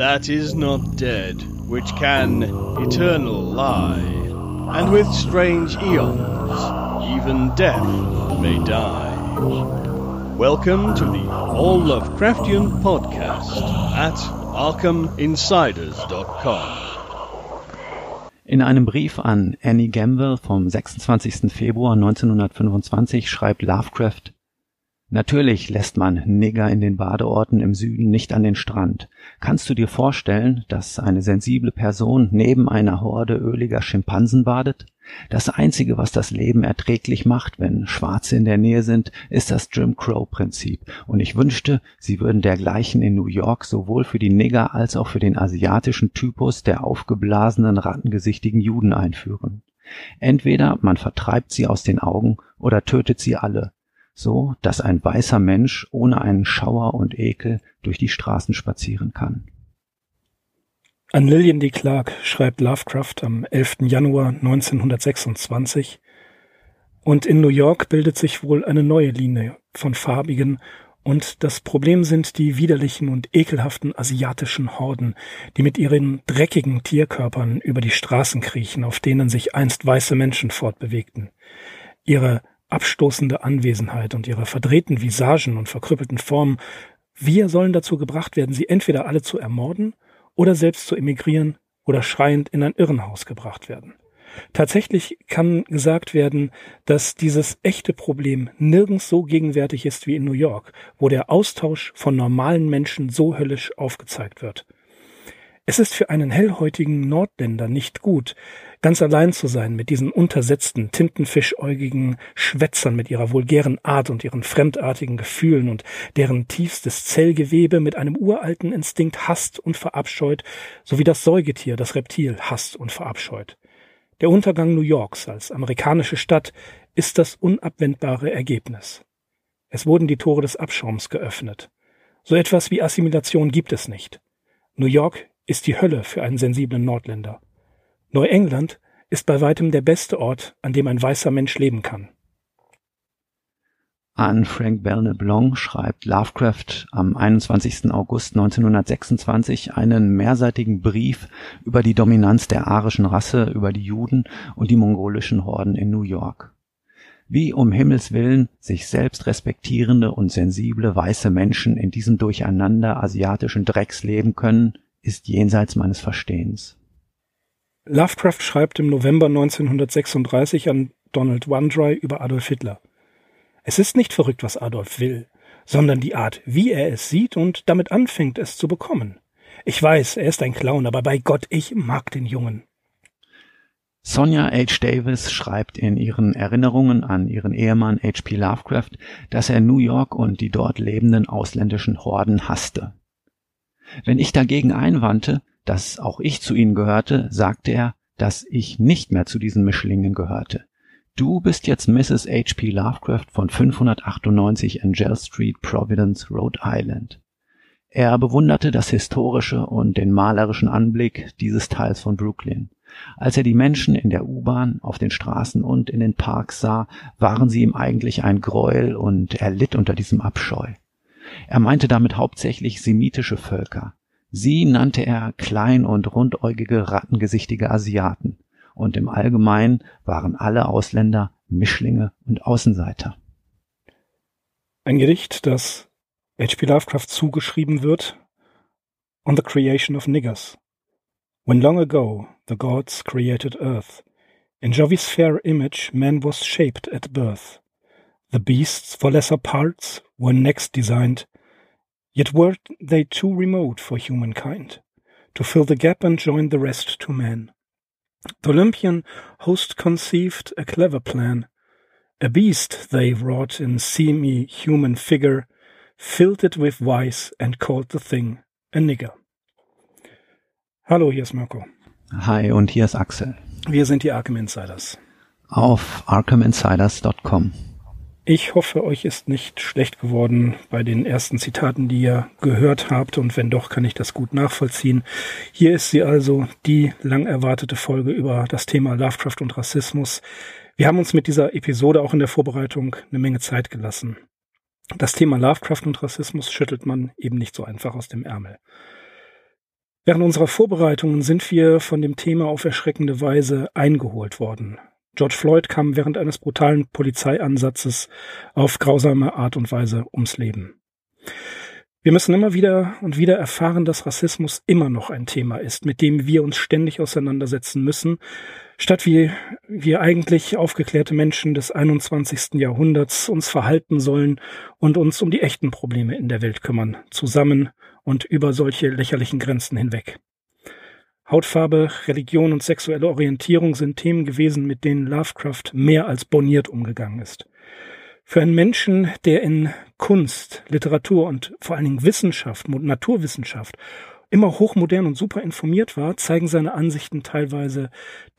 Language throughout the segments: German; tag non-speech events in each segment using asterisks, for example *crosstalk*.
that is not dead, which can eternal lie, and with strange eons, even death may die. Welcome to the All Lovecraftian Podcast at ArkhamInsiders.com. In einem Brief an Annie Gamble vom 26. Februar 1925 schreibt Lovecraft Natürlich lässt man Nigger in den Badeorten im Süden nicht an den Strand. Kannst du dir vorstellen, dass eine sensible Person neben einer Horde öliger Schimpansen badet? Das Einzige, was das Leben erträglich macht, wenn Schwarze in der Nähe sind, ist das Jim Crow-Prinzip. Und ich wünschte, sie würden dergleichen in New York sowohl für die Nigger als auch für den asiatischen Typus der aufgeblasenen, rattengesichtigen Juden einführen. Entweder man vertreibt sie aus den Augen oder tötet sie alle, so dass ein weißer Mensch ohne einen Schauer und Ekel durch die Straßen spazieren kann. An Lillian D. Clark schreibt Lovecraft am 11. Januar 1926 und in New York bildet sich wohl eine neue Linie von farbigen und das Problem sind die widerlichen und ekelhaften asiatischen Horden, die mit ihren dreckigen Tierkörpern über die Straßen kriechen, auf denen sich einst weiße Menschen fortbewegten. Ihre abstoßende Anwesenheit und ihre verdrehten Visagen und verkrüppelten Formen, wir sollen dazu gebracht werden, sie entweder alle zu ermorden oder selbst zu emigrieren oder schreiend in ein Irrenhaus gebracht werden. Tatsächlich kann gesagt werden, dass dieses echte Problem nirgends so gegenwärtig ist wie in New York, wo der Austausch von normalen Menschen so höllisch aufgezeigt wird. Es ist für einen hellhäutigen Nordländer nicht gut, ganz allein zu sein mit diesen untersetzten, tintenfischäugigen Schwätzern mit ihrer vulgären Art und ihren fremdartigen Gefühlen und deren tiefstes Zellgewebe mit einem uralten Instinkt hasst und verabscheut, so wie das Säugetier das Reptil hasst und verabscheut. Der Untergang New Yorks als amerikanische Stadt ist das unabwendbare Ergebnis. Es wurden die Tore des Abschaums geöffnet. So etwas wie Assimilation gibt es nicht. New York ist die Hölle für einen sensiblen Nordländer. Neuengland ist bei weitem der beste Ort, an dem ein weißer Mensch leben kann. An Frank Belneblanc schreibt Lovecraft am 21. August 1926 einen mehrseitigen Brief über die Dominanz der arischen Rasse über die Juden und die mongolischen Horden in New York. Wie um Himmels willen sich selbst respektierende und sensible weiße Menschen in diesem Durcheinander asiatischen Drecks leben können, ist jenseits meines Verstehens. Lovecraft schreibt im November 1936 an Donald Wandry über Adolf Hitler. Es ist nicht verrückt, was Adolf will, sondern die Art, wie er es sieht und damit anfängt, es zu bekommen. Ich weiß, er ist ein Clown, aber bei Gott, ich mag den Jungen. Sonja H. Davis schreibt in ihren Erinnerungen an ihren Ehemann H.P. Lovecraft, dass er New York und die dort lebenden ausländischen Horden hasste. Wenn ich dagegen einwandte, dass auch ich zu ihnen gehörte, sagte er, dass ich nicht mehr zu diesen Mischlingen gehörte. Du bist jetzt Mrs. H.P. Lovecraft von 598 Angel Street, Providence, Rhode Island. Er bewunderte das historische und den malerischen Anblick dieses Teils von Brooklyn. Als er die Menschen in der U-Bahn, auf den Straßen und in den Parks sah, waren sie ihm eigentlich ein Gräuel und er litt unter diesem Abscheu. Er meinte damit hauptsächlich semitische Völker. Sie nannte er klein und rundäugige, rattengesichtige Asiaten, und im Allgemeinen waren alle Ausländer Mischlinge und Außenseiter. Ein Gedicht, das H.P. Lovecraft zugeschrieben wird, On the Creation of Niggers. When long ago the gods created earth, in Jovi's fair image man was shaped at birth. The beasts for lesser parts were next designed, yet were they too remote for humankind to fill the gap and join the rest to man. The Olympian host conceived a clever plan. A beast they wrought in semi-human figure, filled it with vice and called the thing a nigger. Hallo, hier ist Marco. Hi, und hier ist Axel. Wir sind die Arkham Insiders. Auf arkhaminsiders.com. Ich hoffe, euch ist nicht schlecht geworden bei den ersten Zitaten, die ihr gehört habt. Und wenn doch, kann ich das gut nachvollziehen. Hier ist sie also, die lang erwartete Folge über das Thema Lovecraft und Rassismus. Wir haben uns mit dieser Episode auch in der Vorbereitung eine Menge Zeit gelassen. Das Thema Lovecraft und Rassismus schüttelt man eben nicht so einfach aus dem Ärmel. Während unserer Vorbereitungen sind wir von dem Thema auf erschreckende Weise eingeholt worden. George Floyd kam während eines brutalen Polizeiansatzes auf grausame Art und Weise ums Leben. Wir müssen immer wieder und wieder erfahren, dass Rassismus immer noch ein Thema ist, mit dem wir uns ständig auseinandersetzen müssen, statt wie wir eigentlich aufgeklärte Menschen des 21. Jahrhunderts uns verhalten sollen und uns um die echten Probleme in der Welt kümmern, zusammen und über solche lächerlichen Grenzen hinweg. Hautfarbe, Religion und sexuelle Orientierung sind Themen gewesen, mit denen Lovecraft mehr als boniert umgegangen ist. Für einen Menschen, der in Kunst, Literatur und vor allen Dingen Wissenschaft, Naturwissenschaft immer hochmodern und super informiert war, zeigen seine Ansichten teilweise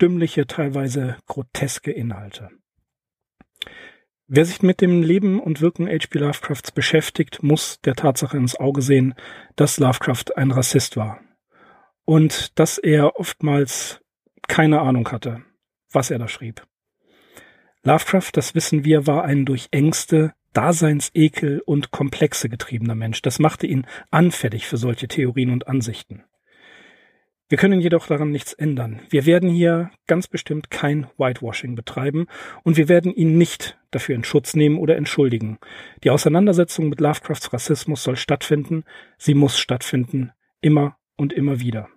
dümmliche, teilweise groteske Inhalte. Wer sich mit dem Leben und Wirken H.P. Lovecrafts beschäftigt, muss der Tatsache ins Auge sehen, dass Lovecraft ein Rassist war und dass er oftmals keine Ahnung hatte, was er da schrieb. Lovecraft, das wissen wir, war ein durch Ängste, Daseinsekel und Komplexe getriebener Mensch. Das machte ihn anfällig für solche Theorien und Ansichten. Wir können jedoch daran nichts ändern. Wir werden hier ganz bestimmt kein Whitewashing betreiben und wir werden ihn nicht dafür in Schutz nehmen oder entschuldigen. Die Auseinandersetzung mit Lovecrafts Rassismus soll stattfinden, sie muss stattfinden, immer und immer wieder.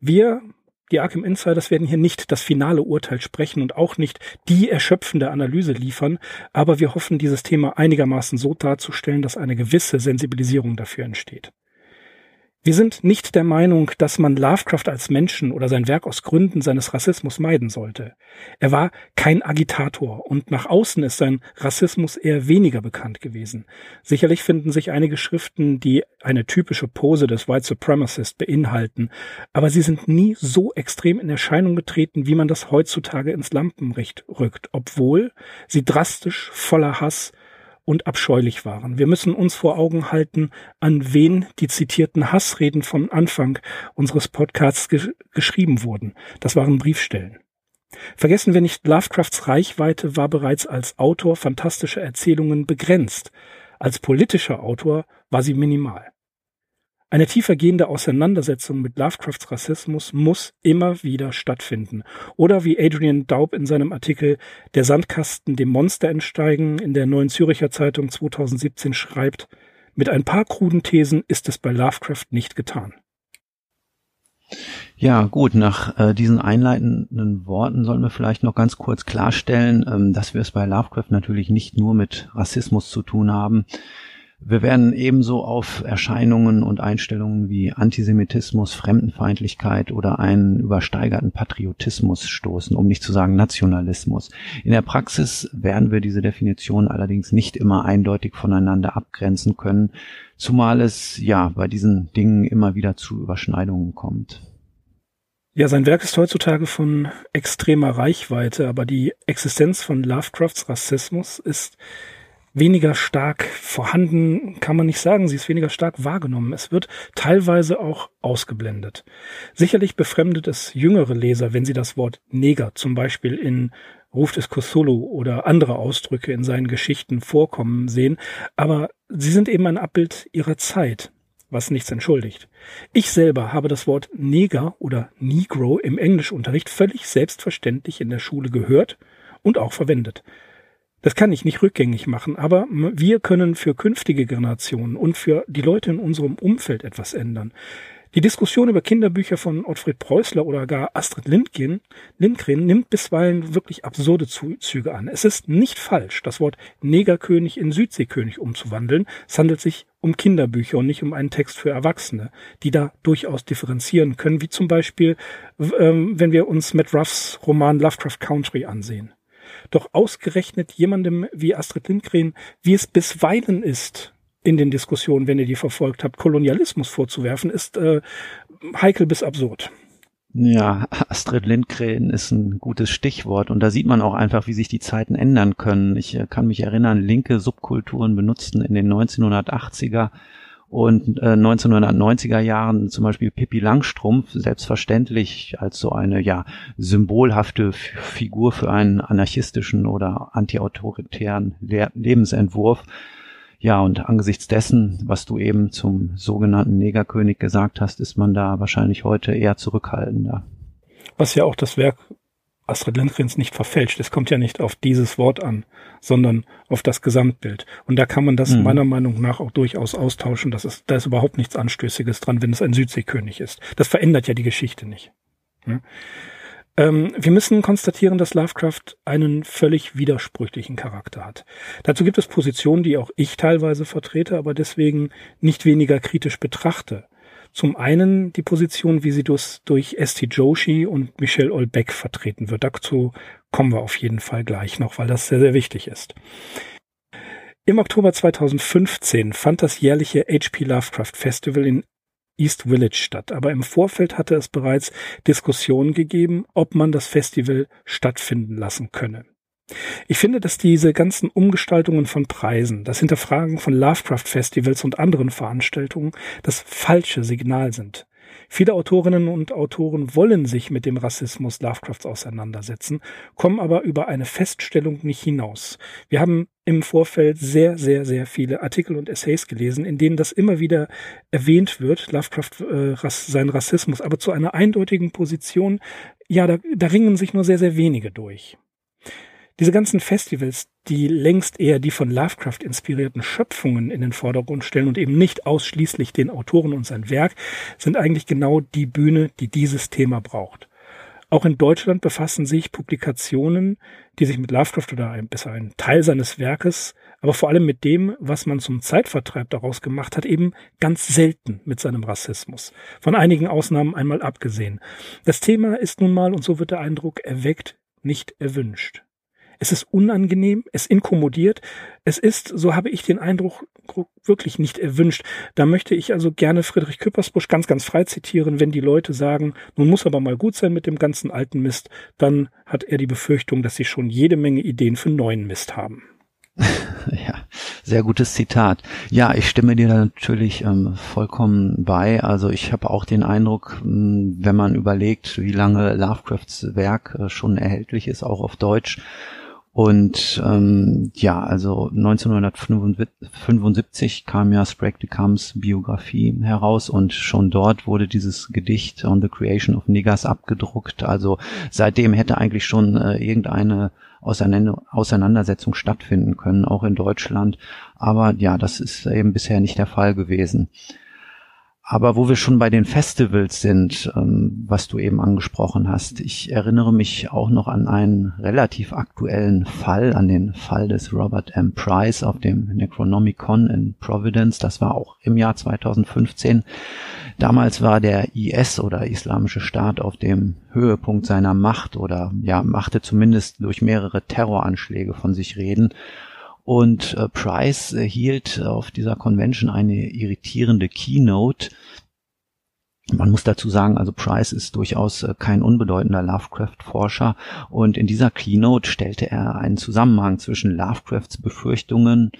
Wir die Arkham Insiders werden hier nicht das finale Urteil sprechen und auch nicht die erschöpfende Analyse liefern, aber wir hoffen, dieses Thema einigermaßen so darzustellen, dass eine gewisse Sensibilisierung dafür entsteht. Wir sind nicht der Meinung, dass man Lovecraft als Menschen oder sein Werk aus Gründen seines Rassismus meiden sollte. Er war kein Agitator und nach außen ist sein Rassismus eher weniger bekannt gewesen. Sicherlich finden sich einige Schriften, die eine typische Pose des White Supremacist beinhalten, aber sie sind nie so extrem in Erscheinung getreten, wie man das heutzutage ins Lampenlicht rückt, obwohl sie drastisch voller Hass und abscheulich waren. Wir müssen uns vor Augen halten, an wen die zitierten Hassreden vom Anfang unseres Podcasts ge geschrieben wurden. Das waren Briefstellen. Vergessen wir nicht, Lovecrafts Reichweite war bereits als Autor fantastischer Erzählungen begrenzt. Als politischer Autor war sie minimal. Eine tiefergehende Auseinandersetzung mit Lovecrafts Rassismus muss immer wieder stattfinden. Oder wie Adrian Daub in seinem Artikel Der Sandkasten dem Monster entsteigen in der Neuen Züricher Zeitung 2017 schreibt, mit ein paar kruden Thesen ist es bei Lovecraft nicht getan. Ja, gut, nach äh, diesen einleitenden Worten sollen wir vielleicht noch ganz kurz klarstellen, ähm, dass wir es bei Lovecraft natürlich nicht nur mit Rassismus zu tun haben. Wir werden ebenso auf Erscheinungen und Einstellungen wie Antisemitismus, Fremdenfeindlichkeit oder einen übersteigerten Patriotismus stoßen, um nicht zu sagen Nationalismus. In der Praxis werden wir diese Definition allerdings nicht immer eindeutig voneinander abgrenzen können, zumal es ja bei diesen Dingen immer wieder zu Überschneidungen kommt. Ja, sein Werk ist heutzutage von extremer Reichweite, aber die Existenz von Lovecrafts Rassismus ist weniger stark vorhanden, kann man nicht sagen. Sie ist weniger stark wahrgenommen. Es wird teilweise auch ausgeblendet. Sicherlich befremdet es jüngere Leser, wenn sie das Wort Neger zum Beispiel in Ruf des Cthulhu oder andere Ausdrücke in seinen Geschichten vorkommen sehen, aber sie sind eben ein Abbild ihrer Zeit, was nichts entschuldigt. Ich selber habe das Wort Neger oder Negro im Englischunterricht völlig selbstverständlich in der Schule gehört und auch verwendet. Das kann ich nicht rückgängig machen, aber wir können für künftige Generationen und für die Leute in unserem Umfeld etwas ändern. Die Diskussion über Kinderbücher von Ottfried Preußler oder gar Astrid Lindgren, Lindgren nimmt bisweilen wirklich absurde Züge an. Es ist nicht falsch, das Wort Negerkönig in Südseekönig umzuwandeln. Es handelt sich um Kinderbücher und nicht um einen Text für Erwachsene, die da durchaus differenzieren können, wie zum Beispiel, ähm, wenn wir uns Matt Ruffs Roman Lovecraft Country ansehen. Doch ausgerechnet jemandem wie Astrid Lindgren, wie es bisweilen ist, in den Diskussionen, wenn ihr die verfolgt habt, Kolonialismus vorzuwerfen, ist äh, heikel bis absurd. Ja, Astrid Lindgren ist ein gutes Stichwort und da sieht man auch einfach, wie sich die Zeiten ändern können. Ich äh, kann mich erinnern, linke Subkulturen benutzten in den 1980er und äh, 1990er Jahren zum Beispiel Pippi Langstrumpf selbstverständlich als so eine ja symbolhafte Figur für einen anarchistischen oder antiautoritären Le Lebensentwurf. Ja, und angesichts dessen, was du eben zum sogenannten Negerkönig gesagt hast, ist man da wahrscheinlich heute eher zurückhaltender. Was ja auch das Werk Astrid Lindgrens nicht verfälscht. Es kommt ja nicht auf dieses Wort an, sondern auf das Gesamtbild. Und da kann man das mhm. meiner Meinung nach auch durchaus austauschen. Das ist, da ist überhaupt nichts Anstößiges dran, wenn es ein Südseekönig ist. Das verändert ja die Geschichte nicht. Ja? Ähm, wir müssen konstatieren, dass Lovecraft einen völlig widersprüchlichen Charakter hat. Dazu gibt es Positionen, die auch ich teilweise vertrete, aber deswegen nicht weniger kritisch betrachte. Zum einen die Position, wie sie durch, durch Esti Joshi und Michelle Olbeck vertreten wird. Dazu kommen wir auf jeden Fall gleich noch, weil das sehr, sehr wichtig ist. Im Oktober 2015 fand das jährliche HP Lovecraft Festival in East Village statt, aber im Vorfeld hatte es bereits Diskussionen gegeben, ob man das Festival stattfinden lassen könne. Ich finde, dass diese ganzen Umgestaltungen von Preisen, das Hinterfragen von Lovecraft-Festivals und anderen Veranstaltungen das falsche Signal sind. Viele Autorinnen und Autoren wollen sich mit dem Rassismus Lovecrafts auseinandersetzen, kommen aber über eine Feststellung nicht hinaus. Wir haben im Vorfeld sehr, sehr, sehr viele Artikel und Essays gelesen, in denen das immer wieder erwähnt wird, Lovecraft äh, sein Rassismus, aber zu einer eindeutigen Position, ja, da, da ringen sich nur sehr, sehr wenige durch. Diese ganzen Festivals, die längst eher die von Lovecraft inspirierten Schöpfungen in den Vordergrund stellen und eben nicht ausschließlich den Autoren und sein Werk, sind eigentlich genau die Bühne, die dieses Thema braucht. Auch in Deutschland befassen sich Publikationen, die sich mit Lovecraft oder ein, besser ein Teil seines Werkes, aber vor allem mit dem, was man zum Zeitvertreib daraus gemacht hat, eben ganz selten mit seinem Rassismus. Von einigen Ausnahmen einmal abgesehen. Das Thema ist nun mal, und so wird der Eindruck erweckt, nicht erwünscht. Es ist unangenehm, es inkommodiert. Es ist, so habe ich den Eindruck, wirklich nicht erwünscht. Da möchte ich also gerne Friedrich Küppersbusch ganz, ganz frei zitieren. Wenn die Leute sagen, nun muss aber mal gut sein mit dem ganzen alten Mist, dann hat er die Befürchtung, dass sie schon jede Menge Ideen für neuen Mist haben. *laughs* ja, sehr gutes Zitat. Ja, ich stimme dir da natürlich ähm, vollkommen bei. Also ich habe auch den Eindruck, hm, wenn man überlegt, wie lange Lovecrafts Werk äh, schon erhältlich ist, auch auf Deutsch, und ähm, ja, also 1975 kam ja Sprague de Camps Biografie heraus und schon dort wurde dieses Gedicht On the Creation of Niggers abgedruckt. Also seitdem hätte eigentlich schon äh, irgendeine Auseinandersetzung stattfinden können, auch in Deutschland. Aber ja, das ist eben bisher nicht der Fall gewesen. Aber wo wir schon bei den Festivals sind, ähm, was du eben angesprochen hast, ich erinnere mich auch noch an einen relativ aktuellen Fall, an den Fall des Robert M. Price auf dem Necronomicon in Providence. Das war auch im Jahr 2015. Damals war der IS oder Islamische Staat auf dem Höhepunkt seiner Macht oder ja, machte zumindest durch mehrere Terroranschläge von sich reden. Und äh, Price äh, hielt auf dieser Convention eine irritierende Keynote. Man muss dazu sagen, also Price ist durchaus äh, kein unbedeutender Lovecraft-Forscher und in dieser Keynote stellte er einen Zusammenhang zwischen Lovecrafts Befürchtungen,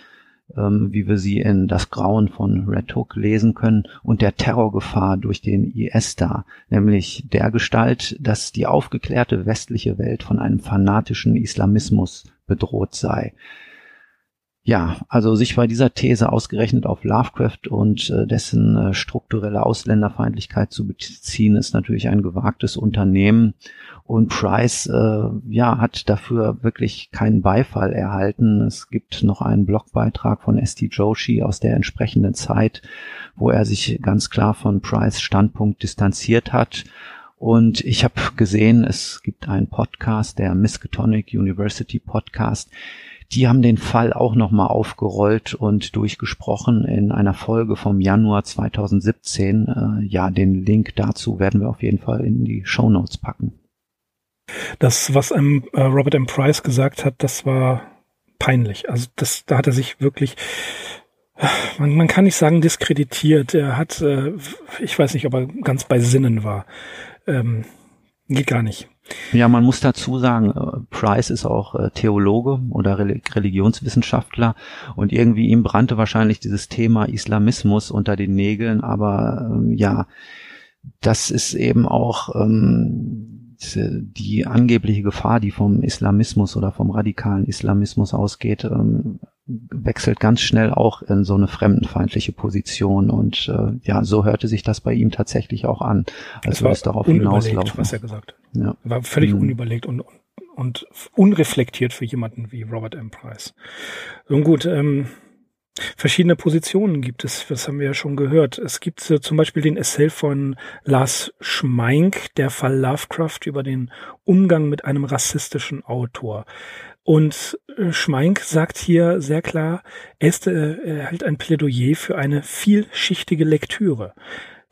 ähm, wie wir sie in Das Grauen von Red Hook lesen können, und der Terrorgefahr durch den IS dar, nämlich der Gestalt, dass die aufgeklärte westliche Welt von einem fanatischen Islamismus bedroht sei. Ja, also sich bei dieser These ausgerechnet auf Lovecraft und äh, dessen äh, strukturelle Ausländerfeindlichkeit zu beziehen, ist natürlich ein gewagtes Unternehmen. Und Price äh, ja, hat dafür wirklich keinen Beifall erhalten. Es gibt noch einen Blogbeitrag von S.T. Joshi aus der entsprechenden Zeit, wo er sich ganz klar von Price Standpunkt distanziert hat. Und ich habe gesehen, es gibt einen Podcast, der Miskatonic University Podcast, die haben den Fall auch nochmal aufgerollt und durchgesprochen in einer Folge vom Januar 2017. Äh, ja, den Link dazu werden wir auf jeden Fall in die Show Notes packen. Das, was ähm, Robert M. Price gesagt hat, das war peinlich. Also das, da hat er sich wirklich, man, man kann nicht sagen diskreditiert. Er hat, äh, ich weiß nicht, ob er ganz bei Sinnen war. Ähm, geht gar nicht. Ja, man muss dazu sagen, äh, Price ist auch äh, Theologe oder Religionswissenschaftler und irgendwie ihm brannte wahrscheinlich dieses Thema Islamismus unter den Nägeln, aber ähm, ja, das ist eben auch ähm, die angebliche Gefahr, die vom Islamismus oder vom radikalen Islamismus ausgeht, ähm, wechselt ganz schnell auch in so eine fremdenfeindliche Position und äh, ja, so hörte sich das bei ihm tatsächlich auch an, als würde es darauf hinauslaufen. was er gesagt hat. Ja. War völlig mhm. unüberlegt und, und unreflektiert für jemanden wie Robert M. Price. Nun gut, ähm, Verschiedene Positionen gibt es, das haben wir ja schon gehört. Es gibt äh, zum Beispiel den Essay von Lars Schmeink, der Fall Lovecraft über den Umgang mit einem rassistischen Autor. Und äh, Schmeink sagt hier sehr klar, äh, er hält ein Plädoyer für eine vielschichtige Lektüre.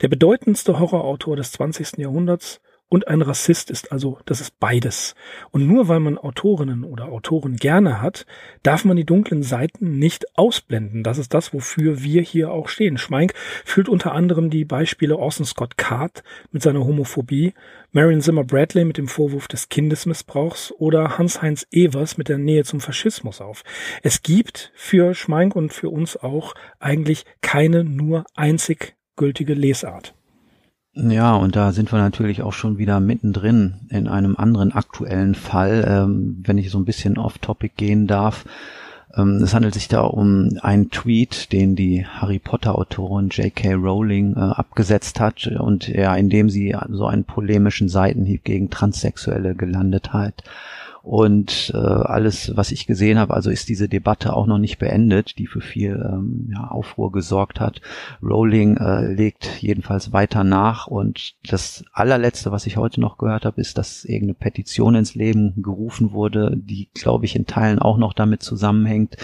Der bedeutendste Horrorautor des 20. Jahrhunderts und ein Rassist ist also, das ist beides. Und nur weil man Autorinnen oder Autoren gerne hat, darf man die dunklen Seiten nicht ausblenden. Das ist das, wofür wir hier auch stehen. Schmeink fühlt unter anderem die Beispiele Orson Scott Card mit seiner Homophobie, Marion Zimmer Bradley mit dem Vorwurf des Kindesmissbrauchs oder Hans-Heinz Evers mit der Nähe zum Faschismus auf. Es gibt für Schmeink und für uns auch eigentlich keine nur einzig gültige Lesart. Ja, und da sind wir natürlich auch schon wieder mittendrin in einem anderen aktuellen Fall, ähm, wenn ich so ein bisschen off-topic gehen darf. Ähm, es handelt sich da um einen Tweet, den die Harry Potter Autorin J.K. Rowling äh, abgesetzt hat und ja, in dem sie so einen polemischen Seitenhieb gegen Transsexuelle gelandet hat. Und äh, alles, was ich gesehen habe, also ist diese Debatte auch noch nicht beendet, die für viel ähm, ja, Aufruhr gesorgt hat. Rowling äh, legt jedenfalls weiter nach und das allerletzte, was ich heute noch gehört habe, ist, dass irgendeine Petition ins Leben gerufen wurde, die, glaube ich, in Teilen auch noch damit zusammenhängt,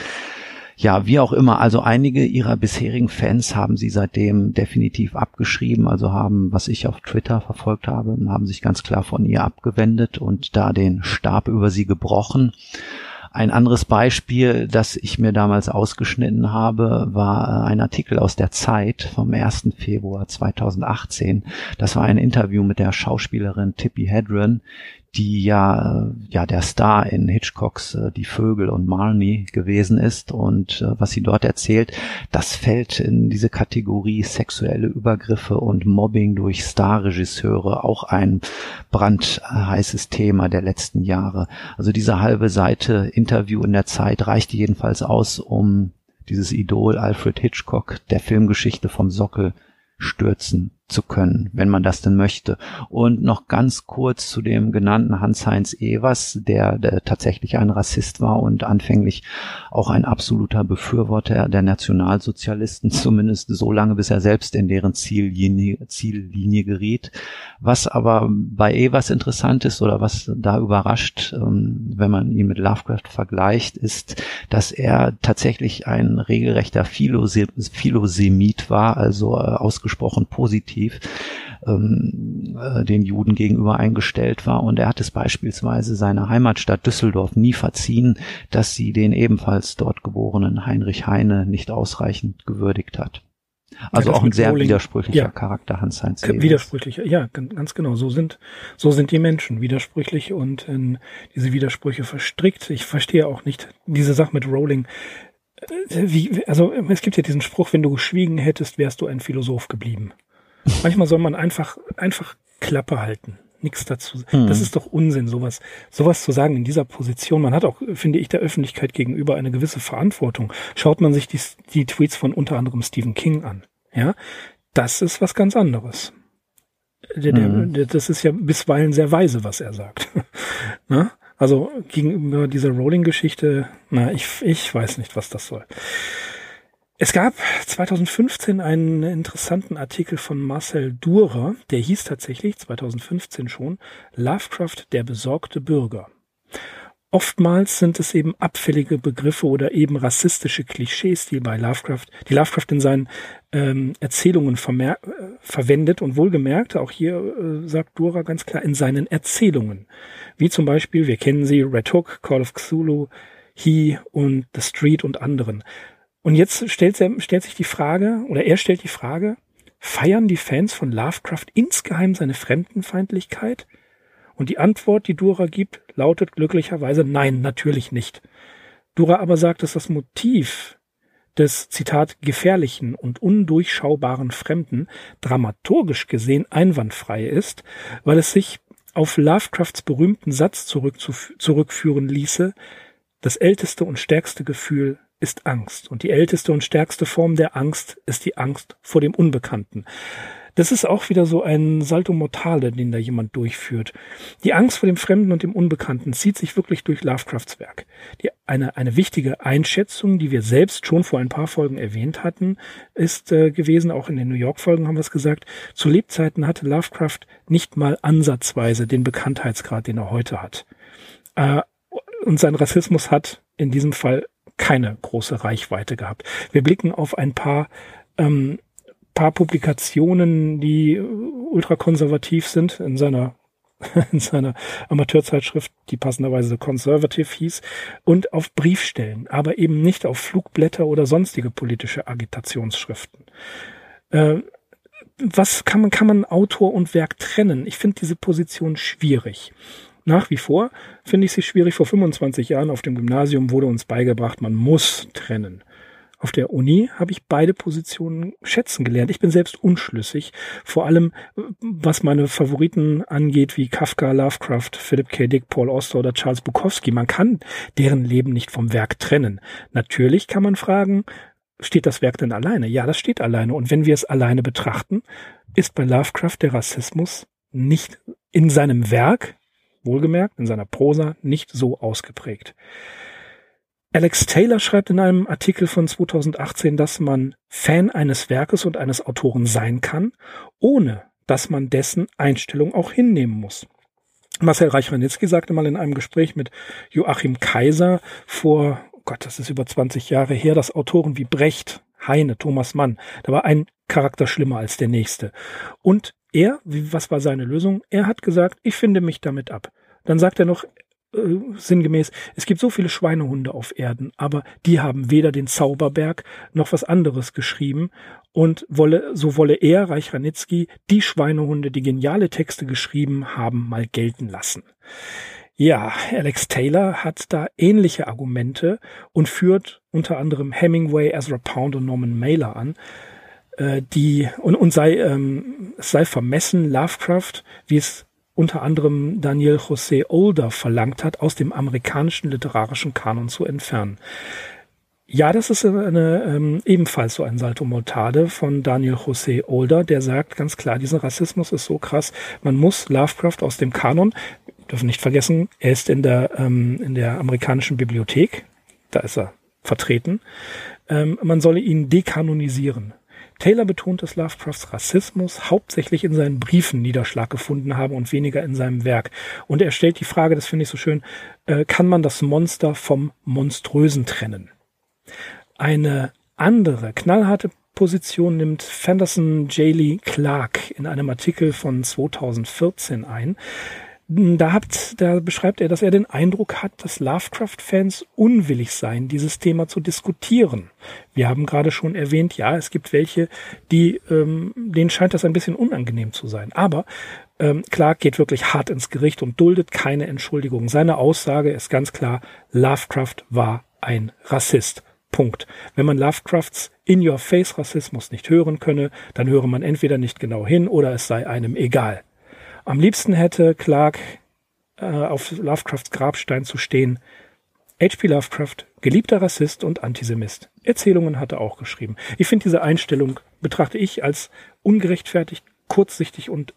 ja, wie auch immer, also einige ihrer bisherigen Fans haben sie seitdem definitiv abgeschrieben, also haben, was ich auf Twitter verfolgt habe, haben sich ganz klar von ihr abgewendet und da den Stab über sie gebrochen. Ein anderes Beispiel, das ich mir damals ausgeschnitten habe, war ein Artikel aus der Zeit vom 1. Februar 2018. Das war ein Interview mit der Schauspielerin Tippi Hedren, die ja, ja der Star in Hitchcocks äh, Die Vögel und Marnie gewesen ist und äh, was sie dort erzählt, das fällt in diese Kategorie sexuelle Übergriffe und Mobbing durch Starregisseure, auch ein brandheißes Thema der letzten Jahre. Also diese halbe Seite Interview in der Zeit reichte jedenfalls aus, um dieses Idol Alfred Hitchcock der Filmgeschichte vom Sockel stürzen zu können, wenn man das denn möchte. Und noch ganz kurz zu dem genannten Hans-Heinz Evers, der, der, tatsächlich ein Rassist war und anfänglich auch ein absoluter Befürworter der Nationalsozialisten, *laughs* zumindest so lange, bis er selbst in deren Ziellinie, Ziellinie geriet. Was aber bei Evers interessant ist oder was da überrascht, ähm, wenn man ihn mit Lovecraft vergleicht, ist, dass er tatsächlich ein regelrechter Philosemit war, also äh, ausgesprochen positiv positiv ähm, äh, den Juden gegenüber eingestellt war. Und er hat es beispielsweise seiner Heimatstadt Düsseldorf nie verziehen, dass sie den ebenfalls dort geborenen Heinrich Heine nicht ausreichend gewürdigt hat. Also ja, auch ein sehr Rowling, widersprüchlicher ja, Charakter, Hans-Heinz Widersprüchlich, ja, ganz genau. So sind, so sind die Menschen widersprüchlich und in diese Widersprüche verstrickt. Ich verstehe auch nicht diese Sache mit Rowling. Äh, wie, also es gibt ja diesen Spruch, wenn du geschwiegen hättest, wärst du ein Philosoph geblieben. Manchmal soll man einfach, einfach Klappe halten. Nichts dazu. Mhm. Das ist doch Unsinn, sowas, sowas zu sagen in dieser Position. Man hat auch, finde ich, der Öffentlichkeit gegenüber eine gewisse Verantwortung. Schaut man sich die, die Tweets von unter anderem Stephen King an. Ja, das ist was ganz anderes. Der, mhm. der, das ist ja bisweilen sehr weise, was er sagt. *laughs* na? Also gegenüber dieser Rolling-Geschichte, na, ich, ich weiß nicht, was das soll. Es gab 2015 einen interessanten Artikel von Marcel Durer, der hieß tatsächlich 2015 schon Lovecraft der besorgte Bürger. Oftmals sind es eben abfällige Begriffe oder eben rassistische Klischees, die bei Lovecraft, die Lovecraft in seinen ähm, Erzählungen äh, verwendet und wohlgemerkt, auch hier äh, sagt Dura ganz klar, in seinen Erzählungen. Wie zum Beispiel, wir kennen sie, Red Hook, Call of Cthulhu, He und The Street und anderen. Und jetzt stellt, stellt sich die Frage, oder er stellt die Frage, feiern die Fans von Lovecraft insgeheim seine Fremdenfeindlichkeit? Und die Antwort, die Dura gibt, lautet glücklicherweise nein, natürlich nicht. Dura aber sagt, dass das Motiv des, Zitat, gefährlichen und undurchschaubaren Fremden dramaturgisch gesehen einwandfrei ist, weil es sich auf Lovecrafts berühmten Satz zurückführen ließe, das älteste und stärkste Gefühl ist Angst. Und die älteste und stärkste Form der Angst ist die Angst vor dem Unbekannten. Das ist auch wieder so ein Salto Mortale, den da jemand durchführt. Die Angst vor dem Fremden und dem Unbekannten zieht sich wirklich durch Lovecrafts Werk. Die, eine, eine wichtige Einschätzung, die wir selbst schon vor ein paar Folgen erwähnt hatten, ist äh, gewesen, auch in den New York-Folgen haben wir es gesagt, zu Lebzeiten hatte Lovecraft nicht mal ansatzweise den Bekanntheitsgrad, den er heute hat. Äh, und sein Rassismus hat in diesem Fall keine große Reichweite gehabt. Wir blicken auf ein paar ähm, paar Publikationen, die ultrakonservativ sind in seiner *laughs* in seiner Amateurzeitschrift, die passenderweise Conservative hieß, und auf Briefstellen, aber eben nicht auf Flugblätter oder sonstige politische Agitationsschriften. Äh, was kann man, kann man Autor und Werk trennen? Ich finde diese Position schwierig. Nach wie vor finde ich sie schwierig. Vor 25 Jahren auf dem Gymnasium wurde uns beigebracht, man muss trennen. Auf der Uni habe ich beide Positionen schätzen gelernt. Ich bin selbst unschlüssig, vor allem was meine Favoriten angeht, wie Kafka, Lovecraft, Philip K. Dick, Paul Auster oder Charles Bukowski. Man kann deren Leben nicht vom Werk trennen. Natürlich kann man fragen, steht das Werk denn alleine? Ja, das steht alleine. Und wenn wir es alleine betrachten, ist bei Lovecraft der Rassismus nicht in seinem Werk, wohlgemerkt, in seiner Prosa, nicht so ausgeprägt. Alex Taylor schreibt in einem Artikel von 2018, dass man Fan eines Werkes und eines Autoren sein kann, ohne dass man dessen Einstellung auch hinnehmen muss. Marcel Reich-Ranitzky sagte mal in einem Gespräch mit Joachim Kaiser vor, oh Gott, das ist über 20 Jahre her, dass Autoren wie Brecht, Heine, Thomas Mann, da war ein Charakter schlimmer als der nächste. Und er, was war seine Lösung? Er hat gesagt, ich finde mich damit ab. Dann sagt er noch, äh, sinngemäß, es gibt so viele Schweinehunde auf Erden, aber die haben weder den Zauberberg noch was anderes geschrieben und wolle, so wolle er, Reich Ranitzky, die Schweinehunde, die geniale Texte geschrieben haben, mal gelten lassen. Ja, Alex Taylor hat da ähnliche Argumente und führt unter anderem Hemingway, Ezra Pound und Norman Mailer an, äh, die und, und sei ähm, sei vermessen Lovecraft, wie es unter anderem Daniel José Older verlangt hat, aus dem amerikanischen literarischen Kanon zu entfernen. Ja, das ist eine, ähm, ebenfalls so ein Salto Mortade von Daniel José Older, der sagt ganz klar, dieser Rassismus ist so krass, man muss Lovecraft aus dem Kanon, dürfen nicht vergessen, er ist in der, ähm, in der amerikanischen Bibliothek, da ist er vertreten, ähm, man solle ihn dekanonisieren. Taylor betont, dass Lovecrafts Rassismus hauptsächlich in seinen Briefen Niederschlag gefunden habe und weniger in seinem Werk. Und er stellt die Frage, das finde ich so schön, äh, kann man das Monster vom Monströsen trennen? Eine andere knallharte Position nimmt Fenderson J. Clark in einem Artikel von 2014 ein. Da, hat, da beschreibt er, dass er den Eindruck hat, dass Lovecraft-Fans unwillig seien, dieses Thema zu diskutieren. Wir haben gerade schon erwähnt, ja, es gibt welche, die ähm, denen scheint das ein bisschen unangenehm zu sein. Aber ähm, Clark geht wirklich hart ins Gericht und duldet keine Entschuldigung. Seine Aussage ist ganz klar: Lovecraft war ein Rassist. Punkt. Wenn man Lovecrafts In-Your-Face-Rassismus nicht hören könne, dann höre man entweder nicht genau hin oder es sei einem egal. Am liebsten hätte Clark äh, auf Lovecrafts Grabstein zu stehen. H.P. Lovecraft, geliebter Rassist und Antisemist. Erzählungen hat er auch geschrieben. Ich finde diese Einstellung betrachte ich als ungerechtfertigt, kurzsichtig und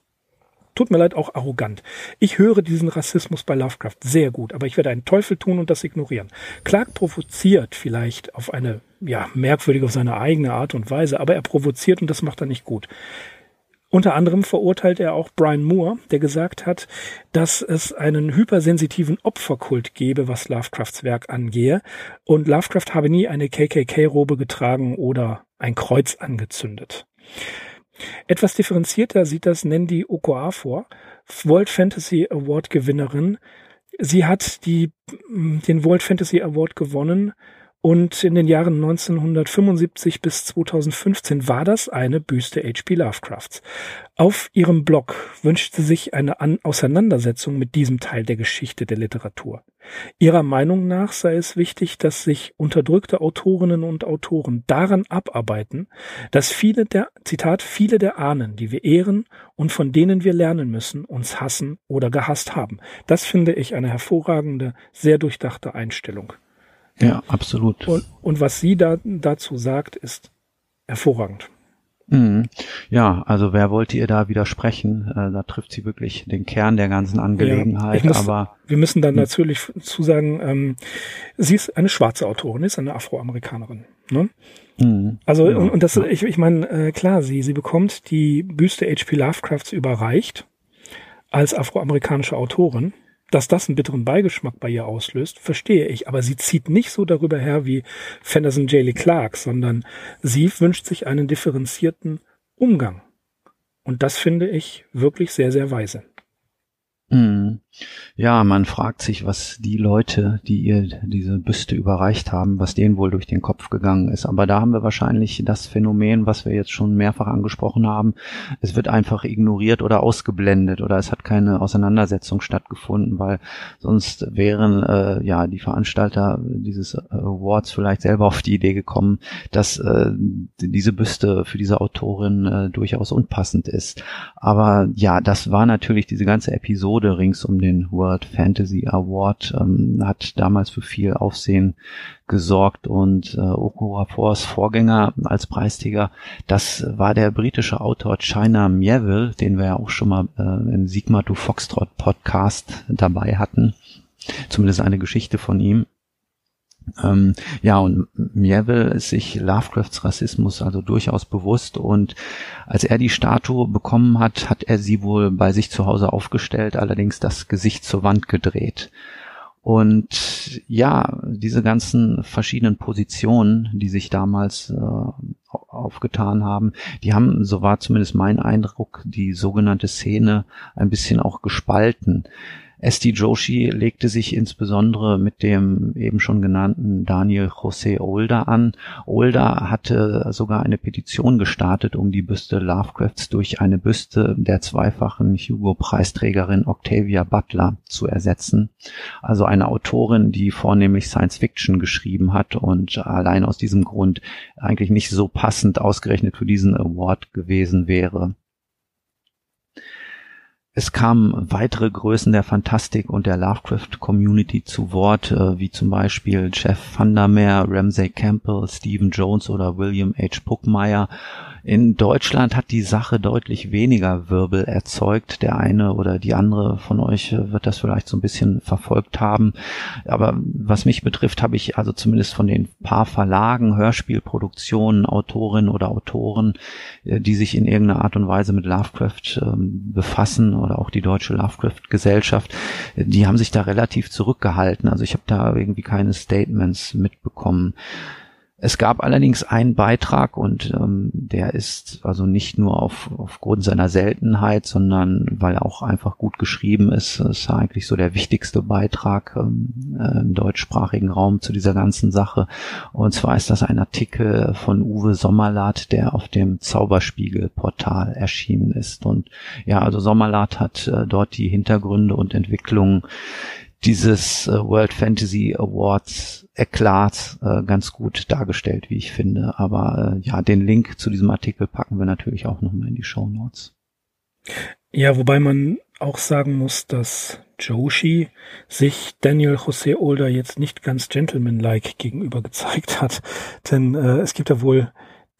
tut mir leid, auch arrogant. Ich höre diesen Rassismus bei Lovecraft sehr gut, aber ich werde einen Teufel tun und das ignorieren. Clark provoziert vielleicht auf eine, ja, merkwürdige, auf seine eigene Art und Weise, aber er provoziert und das macht er nicht gut. Unter anderem verurteilt er auch Brian Moore, der gesagt hat, dass es einen hypersensitiven Opferkult gebe, was Lovecrafts Werk angehe. Und Lovecraft habe nie eine KKK-Robe getragen oder ein Kreuz angezündet. Etwas differenzierter sieht das Nandi Okoafor, World Fantasy Award Gewinnerin. Sie hat die, den World Fantasy Award gewonnen Und in den Jahren 1975 bis 2015 war das eine Büste H.P. Lovecrafts. Auf ihrem Blog wünscht sie sich eine An Auseinandersetzung mit diesem Teil der Geschichte der Literatur. Ihrer Meinung nach sei es wichtig, dass sich unterdrückte Autorinnen und Autoren daran abarbeiten, dass viele der, Zitat, viele der Ahnen, die wir ehren und von denen wir lernen müssen, uns hassen oder gehasst haben. Das finde ich eine hervorragende, sehr durchdachte Einstellung. Ja, absolut. Und, und was sie da dazu sagt, ist hervorragend. Mhm. Ja, also wer wollte ihr da widersprechen? Äh, da trifft sie wirklich den Kern der ganzen Angelegenheit. Ja, muss, aber wir müssen dann hm. natürlich zusagen, ähm, sie ist eine schwarze Autorin, ist eine Afroamerikanerin. Ne? Mhm. Also ja, und, und das, ja. ich, ich meine, äh, klar, sie sie bekommt die Büste H.P. Lovecrafts überreicht als afroamerikanische Autorin. Dass das einen bitteren Beigeschmack bei ihr auslöst, verstehe ich. Aber sie zieht nicht so darüber her wie Fenderson J. Lee Clark, sondern sie wünscht sich einen differenzierten Umgang. Und das finde ich wirklich sehr, sehr weise. Mhm. Ja, man fragt sich, was die Leute, die ihr diese Büste überreicht haben, was denen wohl durch den Kopf gegangen ist. Aber da haben wir wahrscheinlich das Phänomen, was wir jetzt schon mehrfach angesprochen haben. Es wird einfach ignoriert oder ausgeblendet oder es hat keine Auseinandersetzung stattgefunden, weil sonst wären äh, ja die Veranstalter dieses Awards vielleicht selber auf die Idee gekommen, dass äh, diese Büste für diese Autorin äh, durchaus unpassend ist. Aber ja, das war natürlich diese ganze Episode rings um den World Fantasy Award ähm, hat damals für viel Aufsehen gesorgt und äh, Okawafors Vorgänger als Preisträger, das war der britische Autor China Mieville, den wir ja auch schon mal äh, im Sigma to Foxtrot Podcast dabei hatten. Zumindest eine Geschichte von ihm. Ähm, ja, und Mieville ist sich Lovecrafts Rassismus also durchaus bewusst und als er die Statue bekommen hat, hat er sie wohl bei sich zu Hause aufgestellt, allerdings das Gesicht zur Wand gedreht. Und ja, diese ganzen verschiedenen Positionen, die sich damals äh, aufgetan haben, die haben, so war zumindest mein Eindruck, die sogenannte Szene ein bisschen auch gespalten. Esti Joshi legte sich insbesondere mit dem eben schon genannten Daniel José Older an. Older hatte sogar eine Petition gestartet, um die Büste Lovecrafts durch eine Büste der zweifachen Hugo-Preisträgerin Octavia Butler zu ersetzen. Also eine Autorin, die vornehmlich Science Fiction geschrieben hat und allein aus diesem Grund eigentlich nicht so passend ausgerechnet für diesen Award gewesen wäre. Es kamen weitere Größen der Fantastik und der Lovecraft-Community zu Wort, äh, wie zum Beispiel Jeff Vandermeer, Ramsey Campbell, Stephen Jones oder William H. Puckmeyer in Deutschland hat die Sache deutlich weniger Wirbel erzeugt. Der eine oder die andere von euch wird das vielleicht so ein bisschen verfolgt haben. Aber was mich betrifft, habe ich also zumindest von den paar Verlagen, Hörspielproduktionen, Autorinnen oder Autoren, äh, die sich in irgendeiner Art und Weise mit Lovecraft ähm, befassen oder auch die deutsche Lovecraft-Gesellschaft, die haben sich da relativ zurückgehalten. Also ich habe da irgendwie keine Statements mitbekommen. Es gab allerdings einen Beitrag und ähm, der ist also nicht nur auf, aufgrund seiner Seltenheit, sondern weil er auch einfach gut geschrieben ist. Ist eigentlich so der wichtigste Beitrag ähm, äh, im deutschsprachigen Raum zu dieser ganzen Sache. Und zwar ist das ein Artikel von Uwe Sommerlath, der auf dem Zauberspiegel-Portal erschienen ist. Und ja, also Sommerlath hat äh, dort die Hintergründe und Entwicklungen dieses äh, World Fantasy Awards Eklat äh, ganz gut dargestellt, wie ich finde. Aber äh, ja, den Link zu diesem Artikel packen wir natürlich auch nochmal in die Show Notes. Ja, wobei man auch sagen muss, dass Joshi sich Daniel Jose Older jetzt nicht ganz gentlemanlike gegenüber gezeigt hat. Denn äh, es gibt ja wohl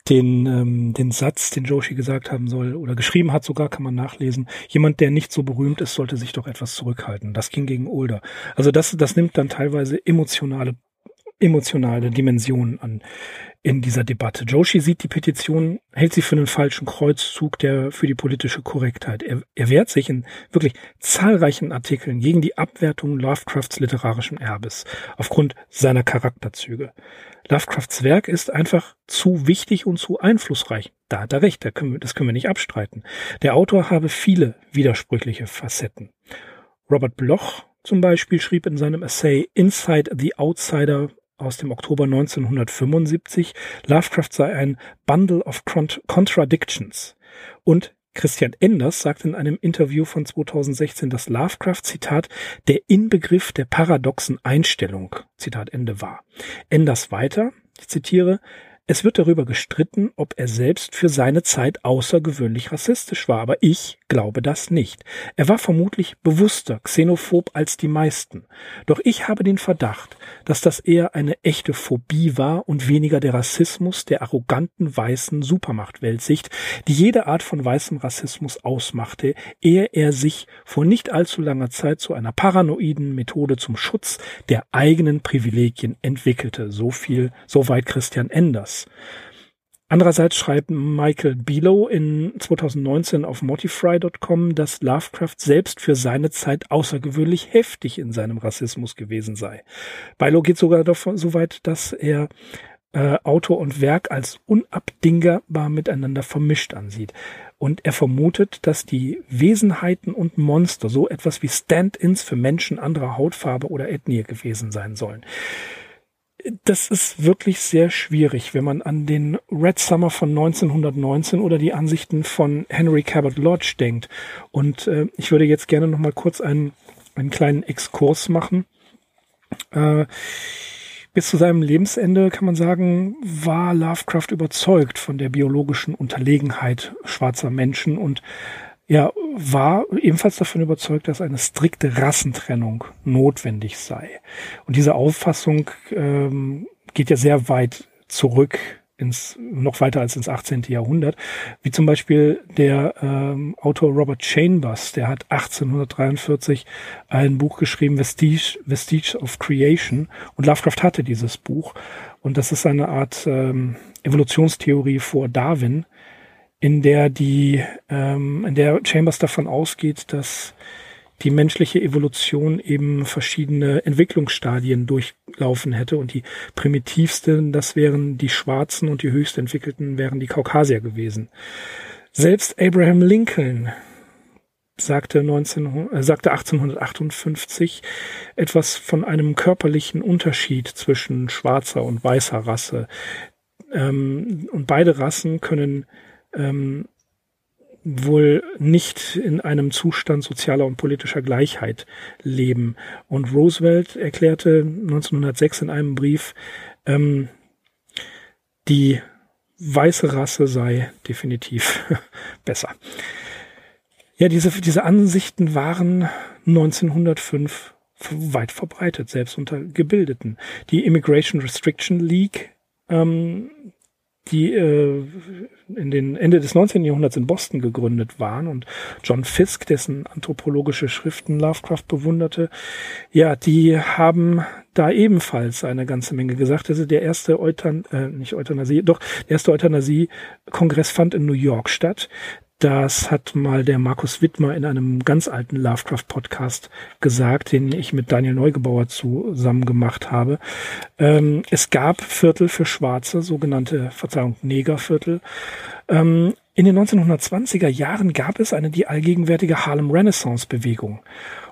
den, ähm, den Satz, den Joshi gesagt haben soll oder geschrieben hat, sogar kann man nachlesen. Jemand, der nicht so berühmt ist, sollte sich doch etwas zurückhalten. Das ging gegen Older. Also das, das nimmt dann teilweise emotionale, emotionale Dimensionen an in dieser Debatte. Joshi sieht die Petition, hält sie für einen falschen Kreuzzug der für die politische Korrektheit. Er, er wehrt sich in wirklich zahlreichen Artikeln gegen die Abwertung Lovecrafts literarischen Erbes aufgrund seiner Charakterzüge. Lovecrafts Werk ist einfach zu wichtig und zu einflussreich. Da hat er recht, da können wir, das können wir nicht abstreiten. Der Autor habe viele widersprüchliche Facetten. Robert Bloch zum Beispiel schrieb in seinem Essay Inside the Outsider aus dem Oktober 1975, Lovecraft sei ein Bundle of Contradictions. Und Christian Enders sagt in einem Interview von 2016, dass Lovecraft, Zitat, der Inbegriff der paradoxen Einstellung, Zitat Ende war. Enders weiter, ich zitiere, es wird darüber gestritten, ob er selbst für seine Zeit außergewöhnlich rassistisch war, aber ich glaube das nicht. Er war vermutlich bewusster xenophob als die meisten. Doch ich habe den Verdacht, dass das eher eine echte Phobie war und weniger der Rassismus der arroganten weißen Supermachtweltsicht, die jede Art von weißem Rassismus ausmachte, ehe er sich vor nicht allzu langer Zeit zu einer paranoiden Methode zum Schutz der eigenen Privilegien entwickelte. So viel, soweit Christian Enders. Andererseits schreibt Michael Below in 2019 auf Motifry.com, dass Lovecraft selbst für seine Zeit außergewöhnlich heftig in seinem Rassismus gewesen sei. Below geht sogar davon, so weit, dass er äh, Autor und Werk als unabdingbar miteinander vermischt ansieht. Und er vermutet, dass die Wesenheiten und Monster so etwas wie Stand-ins für Menschen anderer Hautfarbe oder Ethnie gewesen sein sollen das ist wirklich sehr schwierig, wenn man an den Red Summer von 1919 oder die Ansichten von Henry Cabot Lodge denkt. Und äh, ich würde jetzt gerne noch mal kurz einen, einen kleinen Exkurs machen. Äh, bis zu seinem Lebensende kann man sagen, war Lovecraft überzeugt von der biologischen Unterlegenheit schwarzer Menschen und er war ebenfalls davon überzeugt, dass eine strikte Rassentrennung notwendig sei. Und diese Auffassung ähm, geht ja sehr weit zurück ins noch weiter als ins 18. Jahrhundert, wie zum Beispiel der ähm, Autor Robert Chambers, der hat 1843 ein Buch geschrieben, Vestige, Vestige of Creation, und Lovecraft hatte dieses Buch, und das ist eine Art ähm, Evolutionstheorie vor Darwin, in der die, ähm, in der Chambers davon ausgeht, dass die menschliche Evolution eben verschiedene Entwicklungsstadien durchlaufen hätte und die primitivsten, das wären die Schwarzen und die höchst entwickelten wären die Kaukasier gewesen. Selbst Abraham Lincoln sagte, 19, äh, sagte 1858 etwas von einem körperlichen Unterschied zwischen schwarzer und weißer Rasse. Ähm, und beide Rassen können ähm, wohl nicht in einem Zustand sozialer und politischer Gleichheit leben. Und Roosevelt erklärte 1906 in einem Brief, ähm, die weiße Rasse sei definitiv *laughs* besser. Ja, diese, diese Ansichten waren 1905 weit verbreitet, selbst unter Gebildeten. Die Immigration Restriction League ähm, die äh, in den Ende des 19. Jahrhunderts in Boston gegründet waren und John Fisk, dessen anthropologische Schriften Lovecraft bewunderte, ja, die haben da ebenfalls eine ganze Menge gesagt. Also der erste Euthan, äh, nicht Euthanasie, doch der erste Euthanasie-Kongress fand in New York statt. Das hat mal der Markus Wittmer in einem ganz alten Lovecraft-Podcast gesagt, den ich mit Daniel Neugebauer zusammen gemacht habe. Ähm, es gab Viertel für Schwarze, sogenannte, Verzeihung, Negerviertel. Ähm, in den 1920er Jahren gab es eine die allgegenwärtige Harlem Renaissance-Bewegung.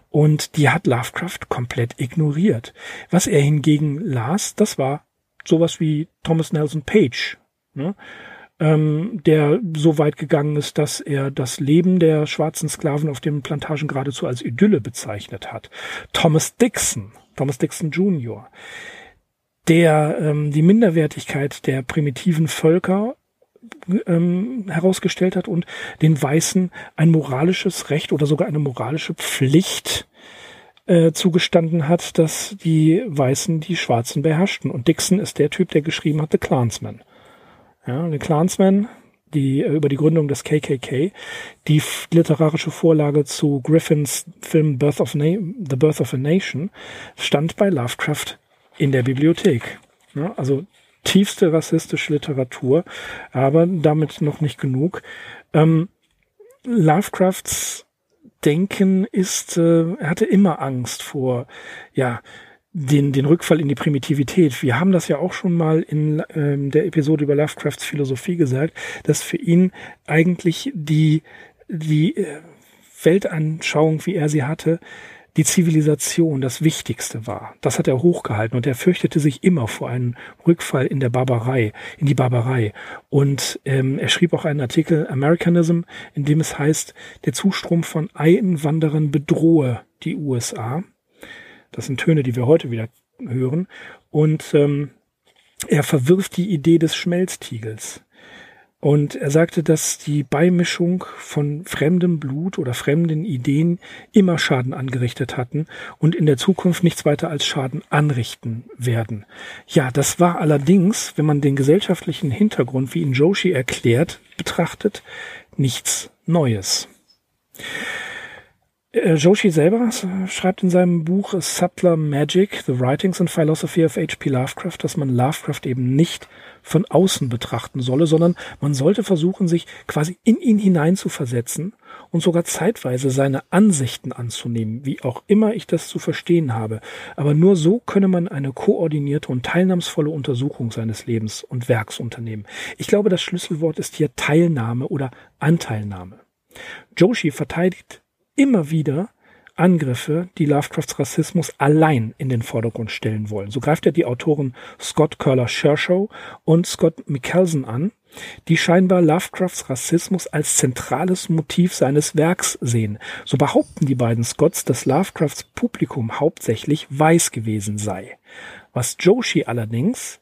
Und die hat Lovecraft komplett ignoriert. Was er hingegen las, das war sowas wie Thomas Nelson Page. Ne? Ähm, der so weit gegangen ist, dass er das Leben der schwarzen Sklaven auf den Plantagen geradezu als Idylle bezeichnet hat. Thomas Dixon, Thomas Dixon Jr., der ähm, die Minderwertigkeit der primitiven Völker ähm, herausgestellt hat und den Weißen ein moralisches Recht oder sogar eine moralische Pflicht äh, zugestanden hat, dass die Weißen die Schwarzen beherrschten. Und Dixon ist der Typ, der geschrieben hat, The Clansman. Ja, eine Clansman, die äh, über die Gründung des KKK, die literarische Vorlage zu Griffins Film Birth of Na The Birth of a Nation, stand bei Lovecraft in der Bibliothek. Ja, also tiefste rassistische Literatur, aber damit noch nicht genug. Ähm, Lovecrafts Denken ist, äh, er hatte immer Angst vor, ja, den, den Rückfall in die Primitivität. Wir haben das ja auch schon mal in ähm, der Episode über Lovecrafts Philosophie gesagt, dass für ihn eigentlich die, die äh, Weltanschauung, wie er sie hatte, die Zivilisation das Wichtigste war. Das hat er hochgehalten und er fürchtete sich immer vor einem Rückfall in der Barbarei, in die Barbarei. Und ähm, er schrieb auch einen Artikel Americanism, in dem es heißt, der Zustrom von Einwanderern bedrohe die USA. Das sind Töne, die wir heute wieder hören. Und ähm, er verwirft die Idee des Schmelztiegels. Und er sagte, dass die Beimischung von fremdem Blut oder fremden Ideen immer Schaden angerichtet hatten und in der Zukunft nichts weiter als Schaden anrichten werden. Ja, das war allerdings, wenn man den gesellschaftlichen Hintergrund, wie ihn Joshi erklärt, betrachtet, nichts Neues. Äh, Joshi selber schreibt in seinem Buch Subtler Magic, The Writings and Philosophy of H.P. Lovecraft, dass man Lovecraft eben nicht von außen betrachten solle, sondern man sollte versuchen, sich quasi in ihn hineinzuversetzen und sogar zeitweise seine Ansichten anzunehmen, wie auch immer ich das zu verstehen habe. Aber nur so könne man eine koordinierte und teilnahmsvolle Untersuchung seines Lebens und Werks unternehmen. Ich glaube, das Schlüsselwort ist hier Teilnahme oder Anteilnahme. Joshi verteidigt immer wieder Angriffe, die Lovecrafts Rassismus allein in den Vordergrund stellen wollen. So greift er die Autoren Scott Curler Shershow und Scott Mickelson an, die scheinbar Lovecrafts Rassismus als zentrales Motiv seines Werks sehen. So behaupten die beiden Scotts, dass Lovecrafts Publikum hauptsächlich weiß gewesen sei. Was Joshi allerdings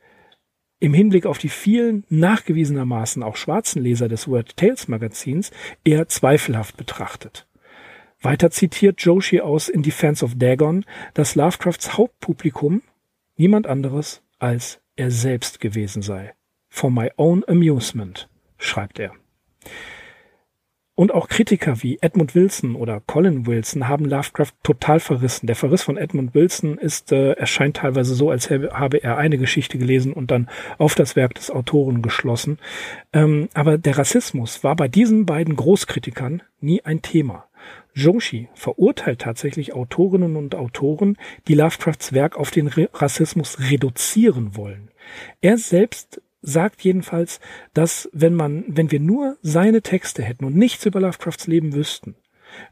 im Hinblick auf die vielen nachgewiesenermaßen auch schwarzen Leser des World Tales Magazins eher zweifelhaft betrachtet. Weiter zitiert Joshi aus In Defense of Dagon, dass Lovecrafts Hauptpublikum niemand anderes als er selbst gewesen sei. For my own amusement, schreibt er. Und auch Kritiker wie Edmund Wilson oder Colin Wilson haben Lovecraft total verrissen. Der Verriss von Edmund Wilson ist, äh, erscheint teilweise so, als habe er eine Geschichte gelesen und dann auf das Werk des Autoren geschlossen. Ähm, aber der Rassismus war bei diesen beiden Großkritikern nie ein Thema. Joshi verurteilt tatsächlich Autorinnen und Autoren, die Lovecrafts Werk auf den Rassismus reduzieren wollen. Er selbst sagt jedenfalls, dass wenn man, wenn wir nur seine Texte hätten und nichts über Lovecrafts Leben wüssten,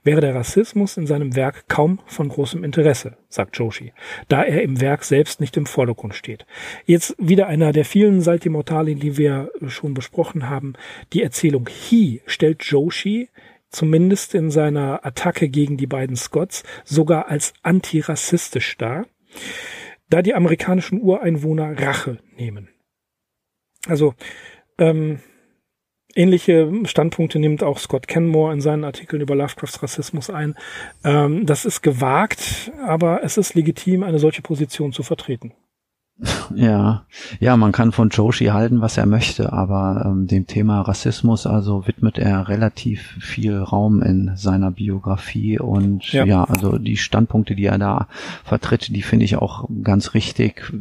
wäre der Rassismus in seinem Werk kaum von großem Interesse, sagt Joshi, da er im Werk selbst nicht im Vordergrund steht. Jetzt wieder einer der vielen Salti Mortali, die wir schon besprochen haben. Die Erzählung He stellt Joshi zumindest in seiner Attacke gegen die beiden Scots, sogar als antirassistisch dar, da die amerikanischen Ureinwohner Rache nehmen. Also ähm, ähnliche Standpunkte nimmt auch Scott Kenmore in seinen Artikeln über Lovecrafts Rassismus ein. Ähm, das ist gewagt, aber es ist legitim, eine solche Position zu vertreten. Ja, ja, man kann von Joshi halten, was er möchte, aber ähm, dem Thema Rassismus also widmet er relativ viel Raum in seiner Biografie und ja. ja, also die Standpunkte, die er da vertritt, die finde ich auch ganz richtig.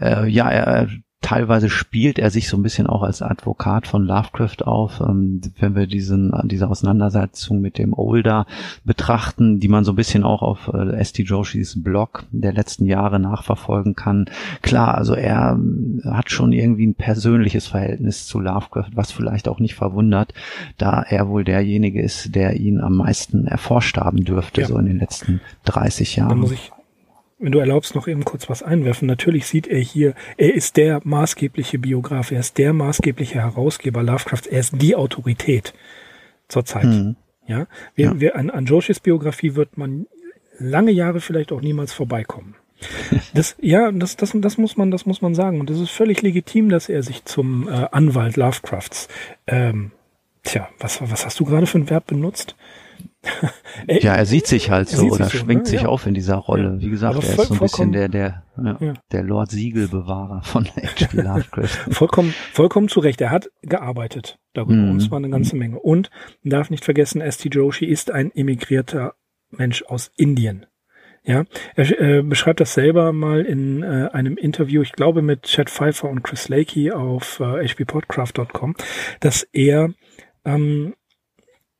Äh, ja, er teilweise spielt er sich so ein bisschen auch als Advokat von Lovecraft auf, ähm, wenn wir diesen, diese Auseinandersetzung mit dem Older betrachten, die man so ein bisschen auch auf äh, S.T. Joshis Blog der letzten Jahre nachverfolgen kann. Klar, also er ähm, hat schon irgendwie ein persönliches Verhältnis zu Lovecraft, was vielleicht auch nicht verwundert, da er wohl derjenige ist, der ihn am meisten erforscht haben dürfte, ja. so in den letzten 30 Jahren. Da muss ich wenn du erlaubst, noch eben kurz was einwerfen. Natürlich sieht er hier, er ist der maßgebliche Biograf, er ist der maßgebliche Herausgeber Lovecrafts, er ist die Autorität zurzeit. Mhm. Ja, wir, ja. Wir, an, an Joshis Biografie wird man lange Jahre vielleicht auch niemals vorbeikommen. *laughs* Das, ja, das, das, das muss man, das muss man sagen. Und es ist völlig legitim, dass er sich zum äh, Anwalt Lovecrafts, ähm, tja, was, was hast du gerade für ein Verb benutzt? Ja, er sieht sich halt so oder sich schwingt so, ne? sich ja. auf in dieser Rolle. Wie gesagt, er ist so ein bisschen der, der, ja, der Lord Siegelbewahrer von *laughs* H.P. Lovecraft. *laughs* vollkommen, vollkommen zu Recht. Er hat gearbeitet darüber mm. und zwar eine ganze Menge. Und darf nicht vergessen, S.T. Joshi ist ein emigrierter Mensch aus Indien. Ja, er äh, beschreibt das selber mal in äh, einem Interview, ich glaube mit Chad Pfeiffer und Chris Lakey auf äh, hppodcraft.com, dass er ähm,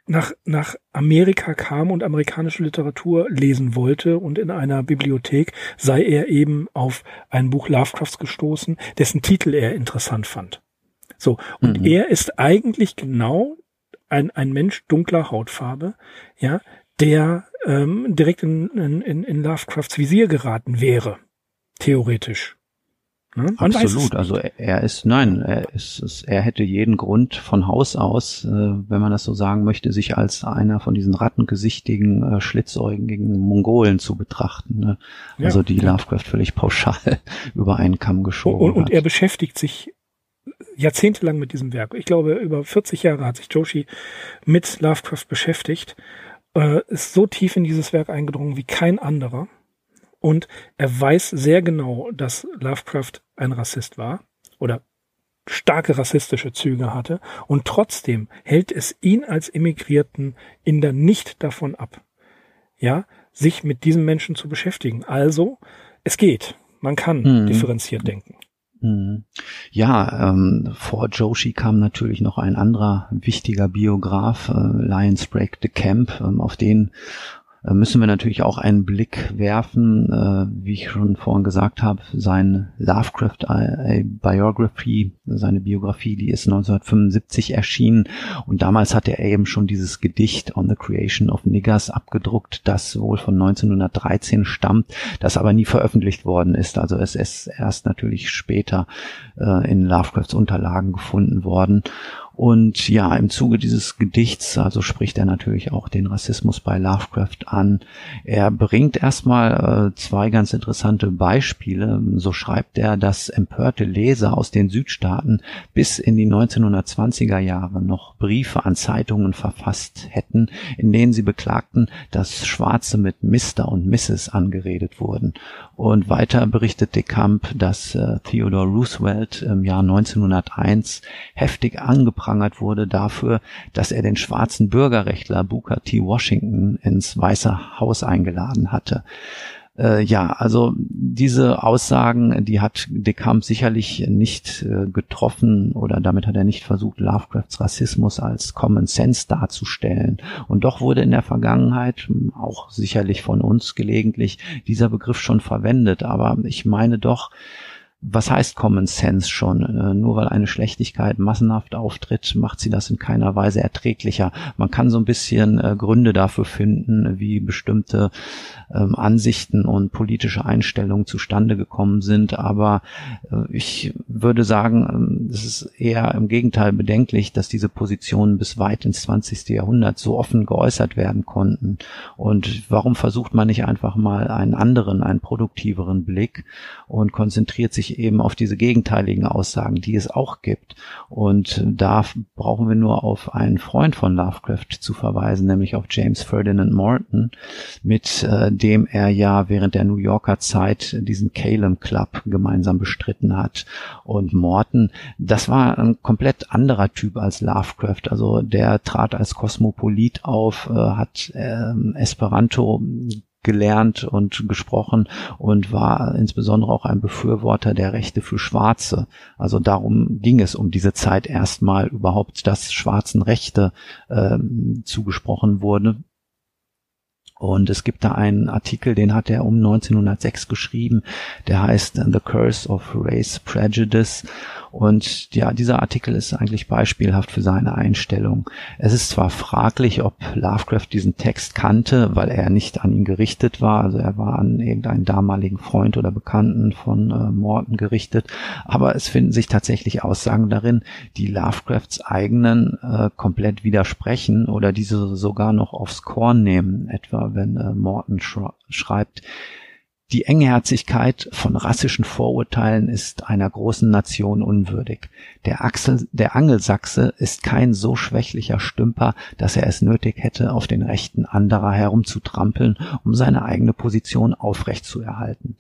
nach, nach Amerika kam und amerikanische Literatur lesen wollte und in einer Bibliothek sei er eben auf ein Buch Lovecrafts gestoßen, dessen Titel er interessant fand. So. Und mhm. er ist eigentlich genau ein, ein Mensch dunkler Hautfarbe, ja, der ähm, direkt in, in, in Lovecrafts Visier geraten wäre. Theoretisch. Ne? Absolut. Also er ist, nein, er ist, er hätte jeden Grund von Haus aus, äh, wenn man das so sagen möchte, sich als einer von diesen rattengesichtigen, äh, schlitzäugigen Mongolen zu betrachten. Ne? Also ja, die ja. Lovecraft völlig pauschal *laughs* über einen Kamm geschoben und, und er beschäftigt sich jahrzehntelang mit diesem Werk. Ich glaube, über 40 Jahre hat sich Joshi mit Lovecraft beschäftigt, äh, ist so tief in dieses Werk eingedrungen wie kein anderer. Und er weiß sehr genau, dass Lovecraft ein Rassist war oder starke rassistische Züge hatte. Und trotzdem hält es ihn als Immigrierten Inder nicht davon ab, ja, sich mit diesem Menschen zu beschäftigen. Also, es geht. Man kann hm. differenziert denken. Hm. Ja, ähm, vor Joshi kam natürlich noch ein anderer wichtiger Biograf, äh, Lion Sprague de Camp, ähm, auf den müssen wir natürlich auch einen Blick werfen, äh, wie ich schon vorhin gesagt habe, sein Lovecraft äh, Biography, seine Biografie, die ist 1975 erschienen und damals hatte er eben schon dieses Gedicht On the Creation of Niggers abgedruckt, das wohl von 1913 stammt, das aber nie veröffentlicht worden ist. Also es ist erst natürlich später in Lovecrafts Unterlagen gefunden worden. Und ja, im Zuge dieses Gedichts, also spricht er natürlich auch den Rassismus bei Lovecraft an. Er bringt erstmal äh, zwei ganz interessante Beispiele. So schreibt er, dass empörte Leser aus den Südstaaten bis in die 1920er Jahre noch Briefe an Zeitungen verfasst hätten, in denen sie beklagten, dass Schwarze mit Mr. und Mrs. angeredet wurden. Und weiter berichtet de Camp, dass äh, Theodore Roosevelt im Jahr 1901 heftig angeprangert wurde dafür, dass er den schwarzen Bürgerrechtler Booker T. Washington ins Weiße Haus eingeladen hatte. Äh, ja, also diese Aussagen, die hat De Camp sicherlich nicht äh, getroffen oder damit hat er nicht versucht, Lovecrafts Rassismus als Common Sense darzustellen. Und doch wurde in der Vergangenheit, auch sicherlich von uns gelegentlich, dieser Begriff schon verwendet. Aber ich meine doch, was heißt Common Sense schon? Äh, nur weil eine Schlechtigkeit massenhaft auftritt, macht sie das in keiner Weise erträglicher. Man kann so ein bisschen äh, Gründe dafür finden, wie bestimmte ähm, Ansichten und politische Einstellungen zustande gekommen sind. Aber äh, ich würde sagen, ähm, es ist eher im Gegenteil bedenklich, dass diese Positionen bis weit ins 20. Jahrhundert so offen geäußert werden konnten. Und warum versucht man nicht einfach mal einen anderen, einen produktiveren Blick und konzentriert sich eben auf diese gegenteiligen Aussagen, die es auch gibt. Und da brauchen wir nur auf einen Freund von Lovecraft zu verweisen, nämlich auf James Ferdinand Morton, mit äh, dem er ja während der New Yorker Zeit diesen Calum Club gemeinsam bestritten hat. Und Morton, das war ein komplett anderer Typ als Lovecraft. Also der trat als Kosmopolit auf, äh, hat äh, Esperanto gelernt und gesprochen und war insbesondere auch ein Befürworter der Rechte für Schwarze. Also darum ging es um diese Zeit erstmal überhaupt, dass schwarzen Rechte äh, zugesprochen wurde. Und es gibt da einen Artikel, den hat er um 1906 geschrieben, der heißt The Curse of Race Prejudice. Und ja, dieser Artikel ist eigentlich beispielhaft für seine Einstellung. Es ist zwar fraglich, ob Lovecraft diesen Text kannte, weil er nicht an ihn gerichtet war, also er war an irgendeinen damaligen Freund oder Bekannten von äh, Morton gerichtet, aber es finden sich tatsächlich Aussagen darin, die Lovecrafts eigenen äh, komplett widersprechen oder diese sogar noch aufs Korn nehmen, etwa wenn äh, Morton schreibt, die Engherzigkeit von rassischen Vorurteilen ist einer großen Nation unwürdig. Der, Axel, der Angelsachse ist kein so schwächlicher Stümper, dass er es nötig hätte, auf den Rechten anderer herumzutrampeln, um seine eigene Position aufrechtzuerhalten.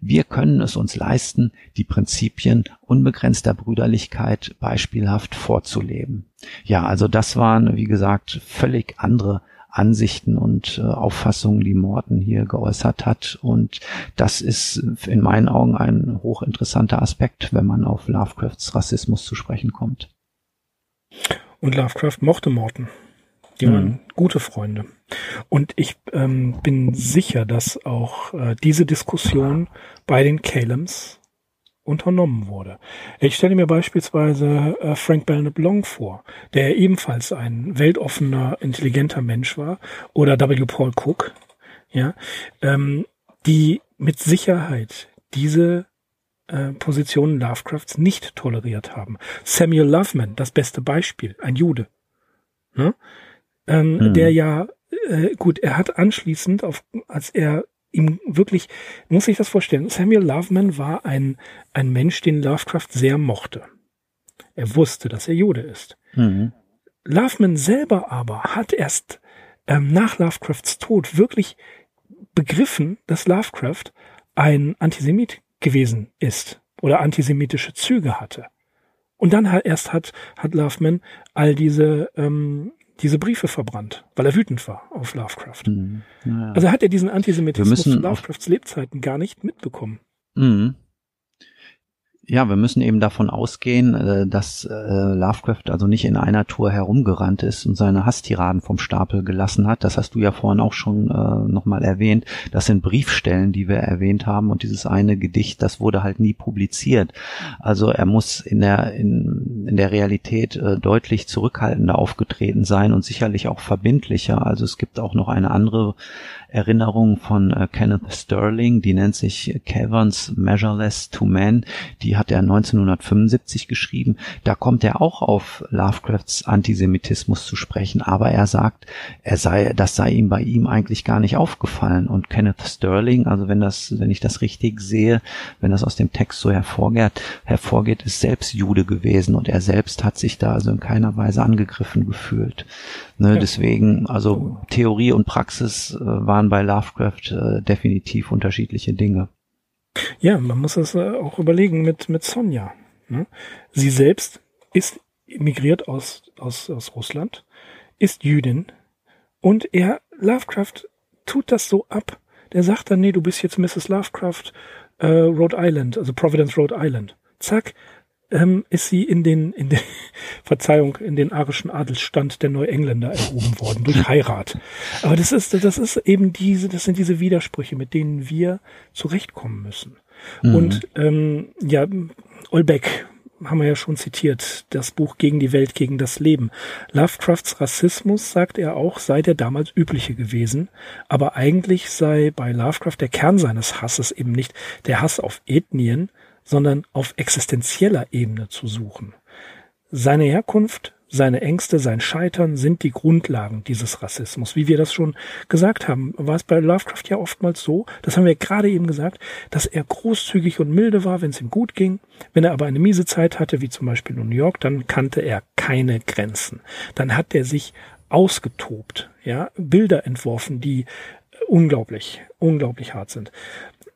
Wir können es uns leisten, die Prinzipien unbegrenzter Brüderlichkeit beispielhaft vorzuleben. Ja, also das waren, wie gesagt, völlig andere Ansichten und äh, Auffassungen, die Morton hier geäußert hat. Und das ist in meinen Augen ein hochinteressanter Aspekt, wenn man auf Lovecrafts Rassismus zu sprechen kommt. Und Lovecraft mochte Morton. Die waren mhm. gute Freunde. Und ich ähm, bin sicher, dass auch äh, diese Diskussion bei den Calems unternommen wurde. Ich stelle mir beispielsweise äh, Frank Belknap Long vor, der ebenfalls ein weltoffener, intelligenter Mensch war, oder W. Paul Cook, ja, ähm, die mit Sicherheit diese äh, Positionen Lovecrafts nicht toleriert haben. Samuel Loveman, das beste Beispiel, ein Jude, ne? ähm, mhm. der ja äh, gut, er hat anschließend, auf, als er ihm wirklich, muss ich das vorstellen, Samuel Loveman war ein, ein Mensch, den Lovecraft sehr mochte. Er wusste, dass er Jude ist. Mhm. Loveman selber aber hat erst ähm, nach Lovecrafts Tod wirklich begriffen, dass Lovecraft ein Antisemit gewesen ist oder antisemitische Züge hatte. Und dann erst hat, hat Loveman all diese ähm, diese Briefe verbrannt, weil er wütend war auf Lovecraft. Mhm. Ja. Also hat er diesen Antisemitismus zu Lovecrafts Lebzeiten gar nicht mitbekommen. Mhm ja, wir müssen eben davon ausgehen, äh, dass äh, Lovecraft also nicht in einer Tour herumgerannt ist und seine Hasstiraden vom Stapel gelassen hat. Das hast du ja vorhin auch schon äh, nochmal erwähnt. Das sind Briefstellen, die wir erwähnt haben und dieses eine Gedicht, das wurde halt nie publiziert. Also er muss in der, in, in der Realität deutlich zurückhaltender aufgetreten sein und sicherlich auch verbindlicher. Also es gibt auch noch eine andere Erinnerung von äh, Kenneth Sterling, die nennt sich Caverns Measureless to Man, die hat er 1975 geschrieben. Da kommt er auch auf Lovecrafts Antisemitismus zu sprechen, aber er sagt, er sei, das sei ihm bei ihm eigentlich gar nicht aufgefallen. Und Kenneth Sterling, also wenn das, wenn ich das richtig sehe, wenn das aus dem Text so hervorgeht, hervorgeht, ist selbst Jude gewesen und er selbst hat sich da also in keiner Weise angegriffen gefühlt. Ne, ja. Deswegen, also Theorie und Praxis äh, waren bei Lovecraft äh, definitiv unterschiedliche Dinge. Ja, man muss das äh, auch überlegen mit, mit Sonja. Ne? Sie selbst ist emigriert aus, aus, aus Russland, ist Jüdin und er, Lovecraft, tut das so ab. Der sagt dann, nee, du bist jetzt Mrs. Lovecraft, äh, Rhode Island, also Providence, Rhode Island. Zack, ähm, ist sie in den, in den, *laughs* Verzeihung, in den arischen Adelsstand der Neuengländer erhoben worden durch Heirat. Aber das ist, das ist eben diese, das sind diese Widersprüche, mit denen wir zurechtkommen müssen. Mhm. Und ähm, ja, Olbeck haben wir ja schon zitiert, das Buch Gegen die Welt, gegen das Leben. Lovecrafts Rassismus, sagt er auch, sei der damals übliche gewesen, aber eigentlich sei bei Lovecraft der Kern seines Hasses eben nicht der Hass auf Ethnien, sondern auf existenzieller Ebene zu suchen. Seine Herkunft, seine Ängste, sein Scheitern sind die Grundlagen dieses Rassismus. Wie wir das schon gesagt haben, war es bei Lovecraft ja oftmals so, das haben wir gerade eben gesagt, dass er großzügig und milde war, wenn es ihm gut ging. Wenn er aber eine miese Zeit hatte, wie zum Beispiel in New York, dann kannte er keine Grenzen. Dann hat er sich ausgetobt, ja, Bilder entworfen, die unglaublich, unglaublich hart sind.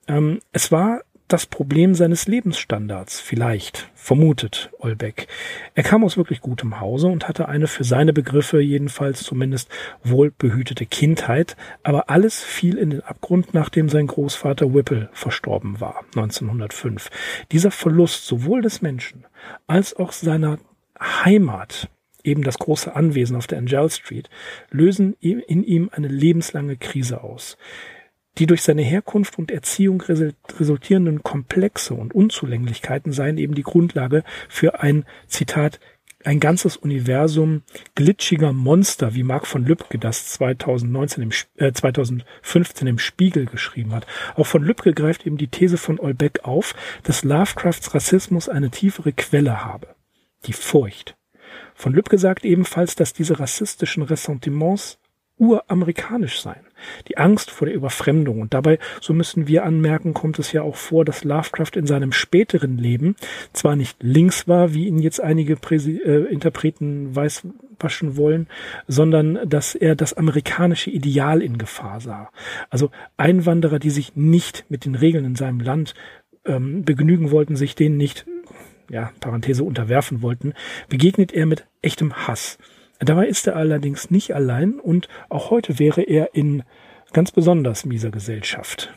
Ähm, es war das Problem seines Lebensstandards, vielleicht, vermutet Olbeck. Er kam aus wirklich gutem Hause und hatte eine für seine Begriffe jedenfalls zumindest wohlbehütete Kindheit, aber alles fiel in den Abgrund, nachdem sein Großvater Whipple verstorben war, 1905. Dieser Verlust sowohl des Menschen als auch seiner Heimat eben das große Anwesen auf der Angel Street, lösen in ihm eine lebenslange Krise aus. Die durch seine Herkunft und Erziehung resultierenden Komplexe und Unzulänglichkeiten seien eben die Grundlage für ein, Zitat, ein ganzes Universum glitschiger Monster, wie Mark von Lübcke das 2019 im, äh, 2015 im Spiegel geschrieben hat. Auch von Lübcke greift eben die These von Olbeck auf, dass Lovecrafts Rassismus eine tiefere Quelle habe. Die Furcht. Von Lübcke sagt ebenfalls, dass diese rassistischen Ressentiments uramerikanisch sein. Die Angst vor der Überfremdung. Und dabei, so müssen wir anmerken, kommt es ja auch vor, dass Lovecraft in seinem späteren Leben zwar nicht links war, wie ihn jetzt einige Präsi äh, Interpreten weißwaschen wollen, sondern dass er das amerikanische Ideal in Gefahr sah. Also Einwanderer, die sich nicht mit den Regeln in seinem Land ähm, begnügen wollten, sich denen nicht, ja, Parenthese unterwerfen wollten, begegnet er mit echtem Hass. Dabei ist er allerdings nicht allein und auch heute wäre er in ganz besonders mieser Gesellschaft.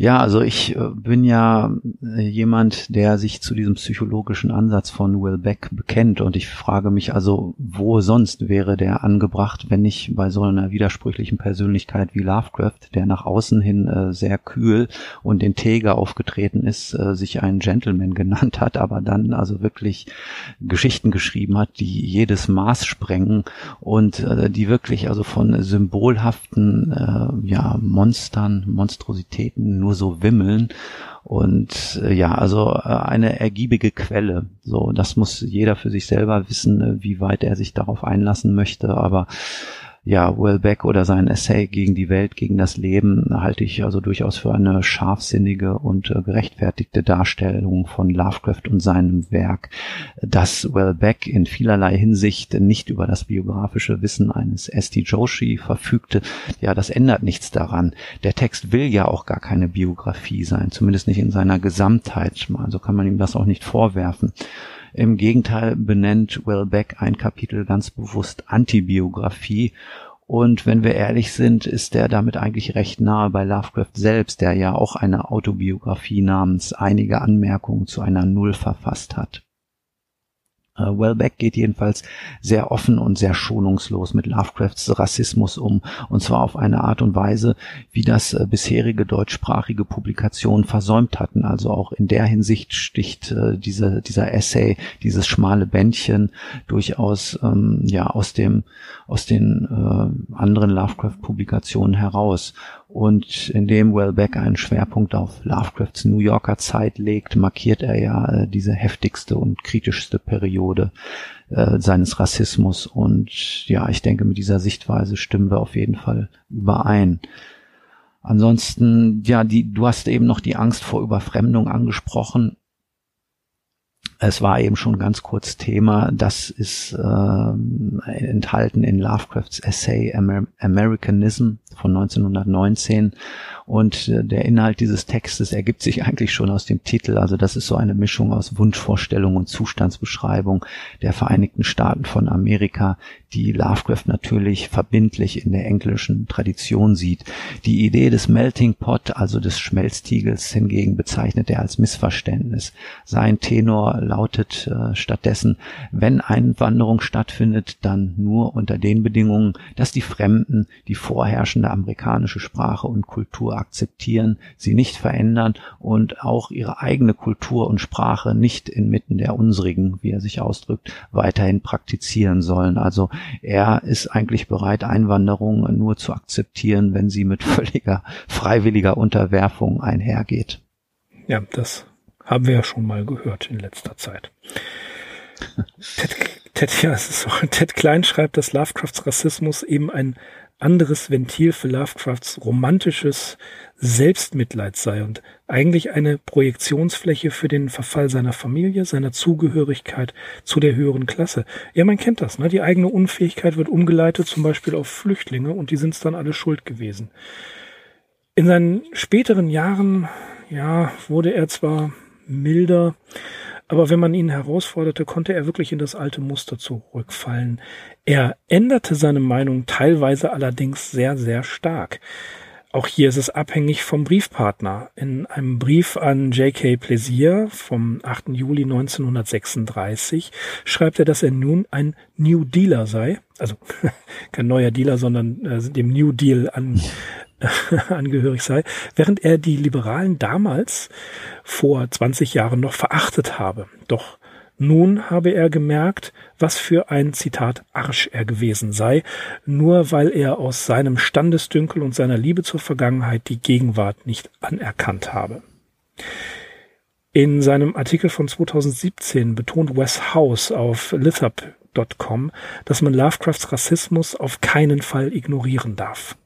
Ja, also ich äh, bin ja äh, jemand, der sich zu diesem psychologischen Ansatz von Will Beck bekennt. Und ich frage mich also, wo sonst wäre der angebracht, wenn nicht bei so einer widersprüchlichen Persönlichkeit wie Lovecraft, der nach außen hin äh, sehr kühl und integer aufgetreten ist, sich einen Gentleman *laughs* genannt hat, aber dann also wirklich Geschichten geschrieben hat, die jedes Maß sprengen und die wirklich also von symbolhaften ja Monstern, Monstrositäten nur so wimmeln. Und äh, ja, also äh, eine ergiebige Quelle. So, das muss jeder für sich selber wissen, äh, wie weit er sich darauf einlassen möchte. Aber ja, Wellbeck oder sein Essay gegen die Welt, gegen das Leben halte ich also durchaus für eine scharfsinnige und äh, gerechtfertigte Darstellung von Lovecraft und seinem Werk, dass Wellbeck in vielerlei Hinsicht nicht über das biografische Wissen eines S.T. Joshi verfügte. Ja, das ändert nichts daran. Der Text will ja auch gar keine Biografie sein, zumindest nicht in seiner Gesamtheit. Also kann man ihm das auch nicht vorwerfen. Im Gegenteil benennt Wellbeck ein Kapitel ganz bewusst Antibiografie und wenn wir ehrlich sind, ist er damit eigentlich recht nahe bei Lovecraft selbst, der ja auch eine Autobiografie namens Einige Anmerkungen zu einer Null verfasst hat. Äh, Wellbeck geht jedenfalls sehr offen und sehr schonungslos mit Lovecrafts Rassismus um, und zwar auf eine Art und Weise, wie das äh, bisherige deutschsprachige Publikationen versäumt hatten. Also auch in der Hinsicht sticht äh, diese, dieser Essay, dieses schmale Bändchen durchaus ähm, ja aus dem aus den äh, anderen Lovecraft-Publikationen heraus. Und indem Wellbeck einen Schwerpunkt auf Lovecrafts New Yorker Zeit legt, markiert er ja äh, diese heftigste und kritischste Periode äh, seines Rassismus. Und ja, ich denke, mit dieser Sichtweise stimmen wir auf jeden Fall überein. Ansonsten, ja, die, du hast eben noch die Angst vor Überfremdung angesprochen. Es war eben schon ganz kurz Thema. Das ist äh, enthalten in Lovecrafts Essay Amer Americanism von 1919 und äh, der Inhalt dieses Textes ergibt sich eigentlich schon aus dem Titel. Also das ist so eine Mischung aus Wunschvorstellung und Zustandsbeschreibung der Vereinigten Staaten von Amerika, die Lovecraft natürlich verbindlich in der englischen Tradition sieht. Die Idee des Melting Pot, also des Schmelztiegels, hingegen bezeichnet er als Missverständnis. Sein Tenor lautet äh, stattdessen, wenn Einwanderung stattfindet, dann nur unter den Bedingungen, dass die Fremden die vorherrschende amerikanische Sprache und Kultur akzeptieren, sie nicht verändern und auch ihre eigene Kultur und Sprache nicht inmitten der unsrigen, wie er sich ausdrückt, weiterhin praktizieren sollen. Also er ist eigentlich bereit, Einwanderung nur zu akzeptieren, wenn sie mit *laughs* völliger freiwilliger Unterwerfung einhergeht. Ja, das haben wir ja schon mal gehört in letzter Zeit. Ted, Ted, ja, es ist so, Ted Klein schreibt, dass Lovecrafts Rassismus eben ein anderes Ventil für Lovecrafts romantisches Selbstmitleid sei und eigentlich eine Projektionsfläche für den Verfall seiner Familie, seiner Zugehörigkeit zu der höheren Klasse. Ja, man kennt das, ne? Die eigene Unfähigkeit wird umgeleitet, zum Beispiel auf Flüchtlinge, und die sind es dann alle schuld gewesen. In seinen späteren Jahren, ja, wurde er zwar milder, aber wenn man ihn herausforderte, konnte er wirklich in das alte Muster zurückfallen. Er änderte seine Meinung teilweise allerdings sehr, sehr stark. Auch hier ist es abhängig vom Briefpartner. In einem Brief an J.K. Plaisir vom 8. Juli 1936 schreibt er, dass er nun ein New Dealer sei. Also *laughs* kein neuer Dealer, sondern äh, dem New Deal an, *laughs* angehörig sei, während er die Liberalen damals vor 20 Jahren noch verachtet habe. Doch nun habe er gemerkt, was für ein Zitat Arsch er gewesen sei, nur weil er aus seinem Standesdünkel und seiner Liebe zur Vergangenheit die Gegenwart nicht anerkannt habe. In seinem Artikel von 2017 betont Wes House auf lithup.com, dass man Lovecrafts Rassismus auf keinen Fall ignorieren darf.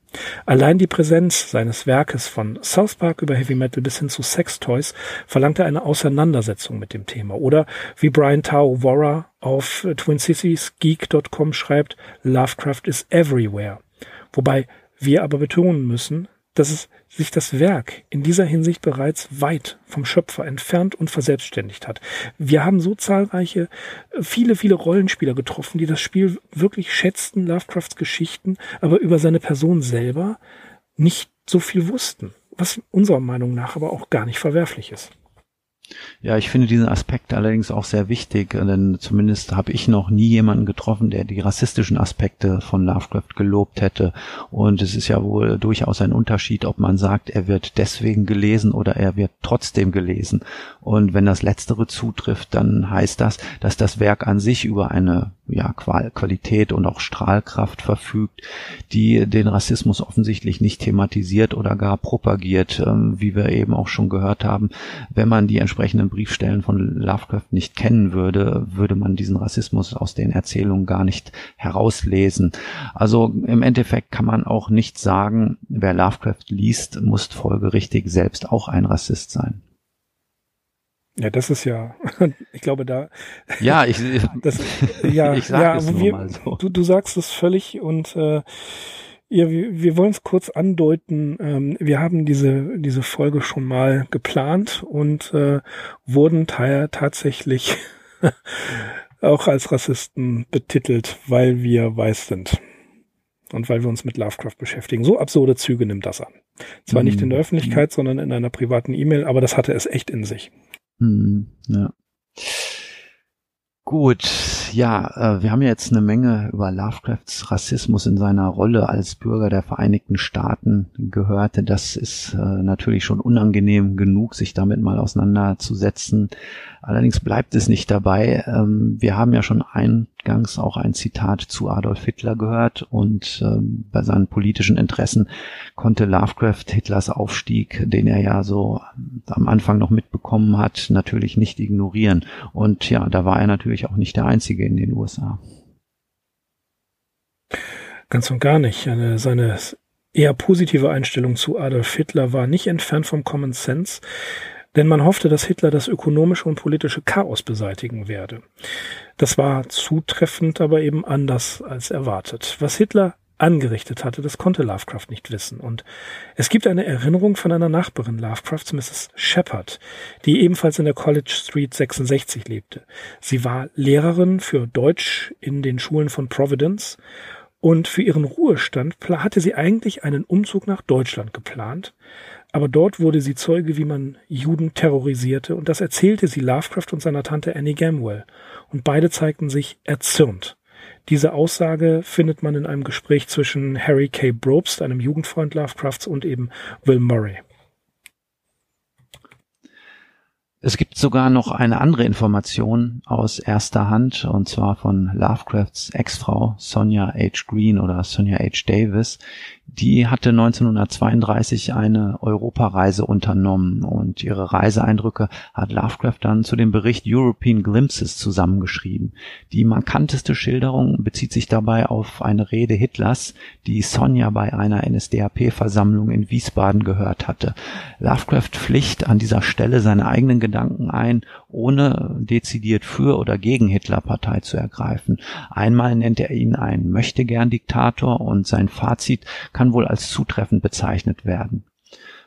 Allein die Präsenz seines Werkes von South Park über Heavy Metal bis hin zu Sex Toys verlangte eine Auseinandersetzung mit dem Thema. Oder wie Brian Tao Wara auf TwinCitiesGeek.com schreibt, Lovecraft is everywhere. Wobei wir aber betonen müssen, dass es sich das Werk in dieser Hinsicht bereits weit vom Schöpfer entfernt und verselbstständigt hat. Wir haben so zahlreiche, viele, viele Rollenspieler getroffen, die das Spiel wirklich schätzten, Lovecrafts Geschichten, aber über seine Person selber nicht so viel wussten was unserer Meinung nach aber auch gar nicht verwerflich ist. Ja, ich finde diesen Aspekt allerdings auch sehr wichtig, denn zumindest habe ich noch nie jemanden getroffen, der die rassistischen Aspekte von Lovecraft gelobt hätte. Und es ist ja wohl durchaus ein Unterschied, ob man sagt, er wird deswegen gelesen oder er wird trotzdem gelesen. Und wenn das Letztere zutrifft, dann heißt das, dass das Werk an sich über eine ja, Qualität und auch Strahlkraft verfügt, die den Rassismus offensichtlich nicht thematisiert oder gar propagiert, ähm, wie wir eben auch schon gehört haben. Wenn man die entsprechenden Briefstellen von Lovecraft nicht kennen würde, würde man diesen Rassismus aus den Erzählungen gar nicht herauslesen. Also im Endeffekt kann man auch nicht sagen, wer Lovecraft liest, muss folgerichtig selbst auch ein Rassist sein. Ja, das ist ja, *laughs* ich glaube da. Ja, ich, *laughs* das, ja, *laughs* ich sag ja, es nur wir, mal so. Du, du sagst es völlig und äh, ja, wir, wir wollen es kurz andeuten. Ähm, wir haben diese, diese Folge schon mal geplant und äh, wurden tatsächlich *laughs* auch als Rassisten betitelt, weil wir weiß sind. Und weil wir uns mit Lovecraft beschäftigen. So absurde Züge nimmt das an. Zwar mhm. nicht in der Öffentlichkeit, mhm. sondern in einer privaten E-Mail, aber das hatte es echt in sich. Mhm. Ja. Gut, ja, äh, wir haben jetzt eine Menge über Lovecrafts Rassismus in seiner Rolle als Bürger der Vereinigten Staaten gehört. Das ist äh, natürlich schon unangenehm genug, sich damit mal auseinanderzusetzen. Allerdings bleibt es nicht dabei. Ähm, wir haben ja schon eingangs auch ein Zitat zu Adolf Hitler gehört und ähm, bei seinen politischen Interessen konnte Lovecraft Hitlers Aufstieg, den er ja so am Anfang noch mitbekommen hat, natürlich nicht ignorieren. Und ja, da war er natürlich auch nicht der Einzige in den USA. Ganz und gar nicht. Eine, seine eher positive Einstellung zu Adolf Hitler war nicht entfernt vom Common Sense. Denn man hoffte, dass Hitler das ökonomische und politische Chaos beseitigen werde. Das war zutreffend, aber eben anders als erwartet. Was Hitler angerichtet hatte, das konnte Lovecraft nicht wissen. Und es gibt eine Erinnerung von einer Nachbarin Lovecrafts, Mrs. Shepard, die ebenfalls in der College Street 66 lebte. Sie war Lehrerin für Deutsch in den Schulen von Providence und für ihren Ruhestand hatte sie eigentlich einen Umzug nach Deutschland geplant, aber dort wurde sie Zeuge, wie man Juden terrorisierte, und das erzählte sie Lovecraft und seiner Tante Annie Gamwell, und beide zeigten sich erzürnt. Diese Aussage findet man in einem Gespräch zwischen Harry K. Brobst, einem Jugendfreund Lovecrafts, und eben Will Murray. Es gibt sogar noch eine andere Information aus erster Hand, und zwar von Lovecrafts Ex-Frau Sonja H. Green oder Sonja H. Davis, die hatte 1932 eine Europareise unternommen und ihre Reiseeindrücke hat Lovecraft dann zu dem Bericht European Glimpses zusammengeschrieben. Die markanteste Schilderung bezieht sich dabei auf eine Rede Hitlers, die Sonja bei einer NSDAP-Versammlung in Wiesbaden gehört hatte. Lovecraft pflicht an dieser Stelle seine eigenen Gedanken ein, ohne dezidiert für oder gegen Hitler Partei zu ergreifen. Einmal nennt er ihn einen Möchtegern-Diktator und sein Fazit kann wohl als zutreffend bezeichnet werden.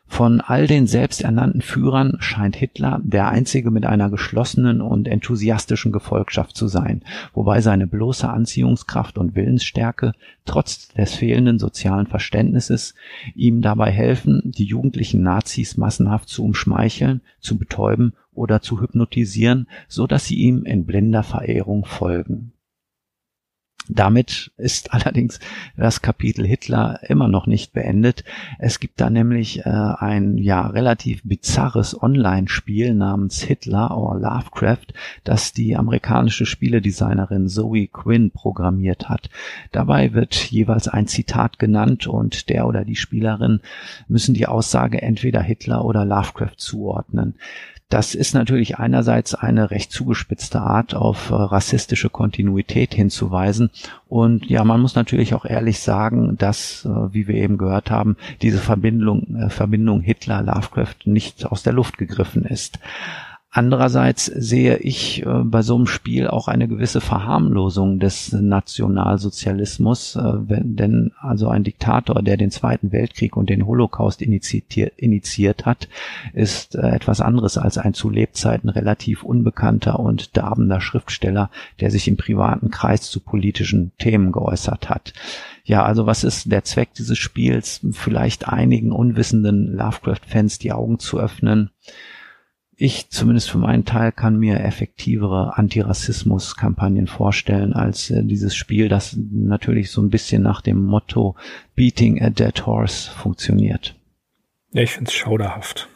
Von all den selbsternannten Führern scheint Hitler der einzige mit einer geschlossenen und enthusiastischen Gefolgschaft zu sein, wobei seine bloße Anziehungskraft und Willensstärke trotz des fehlenden sozialen Verständnisses ihm dabei helfen, die jugendlichen Nazis massenhaft zu umschmeicheln, zu betäuben oder zu hypnotisieren, so dass sie ihm in blinder Verehrung folgen. Damit ist *laughs* allerdings das Kapitel Hitler immer noch nicht beendet. Es gibt da nämlich äh, ein ja relativ bizarres Online-Spiel namens Hitler or Lovecraft, das die amerikanische Spieledesignerin Zoe Quinn programmiert hat. Dabei wird jeweils ein Zitat genannt und der oder die Spielerin müssen die Aussage entweder Hitler oder Lovecraft zuordnen. Das ist natürlich einerseits eine recht zugespitzte Art, auf äh, rassistische Kontinuität hinzuweisen. Und ja, man muss natürlich auch ehrlich sagen, dass, äh, wie wir eben gehört haben, diese Verbindung, äh, Verbindung Hitler-Lovecraft nicht aus der Luft gegriffen ist. Andererseits sehe ich äh, bei so einem Spiel auch eine gewisse Verharmlosung des Nationalsozialismus, äh, wenn, denn also ein Diktator, der den Zweiten Weltkrieg und den Holocaust initiiert, initiiert hat, ist äh, etwas anderes als ein zu Lebzeiten relativ unbekannter und darbender Schriftsteller, der sich im privaten Kreis zu politischen Themen geäußert hat. Ja, also was ist der Zweck dieses Spiels? Vielleicht einigen unwissenden Lovecraft-Fans die Augen zu öffnen ich zumindest für meinen Teil kann mir effektivere Antirassismus-Kampagnen vorstellen als äh, dieses Spiel, das natürlich so ein bisschen nach dem Motto Beating a Dead Horse funktioniert. Ja, ich finde es schauderhaft.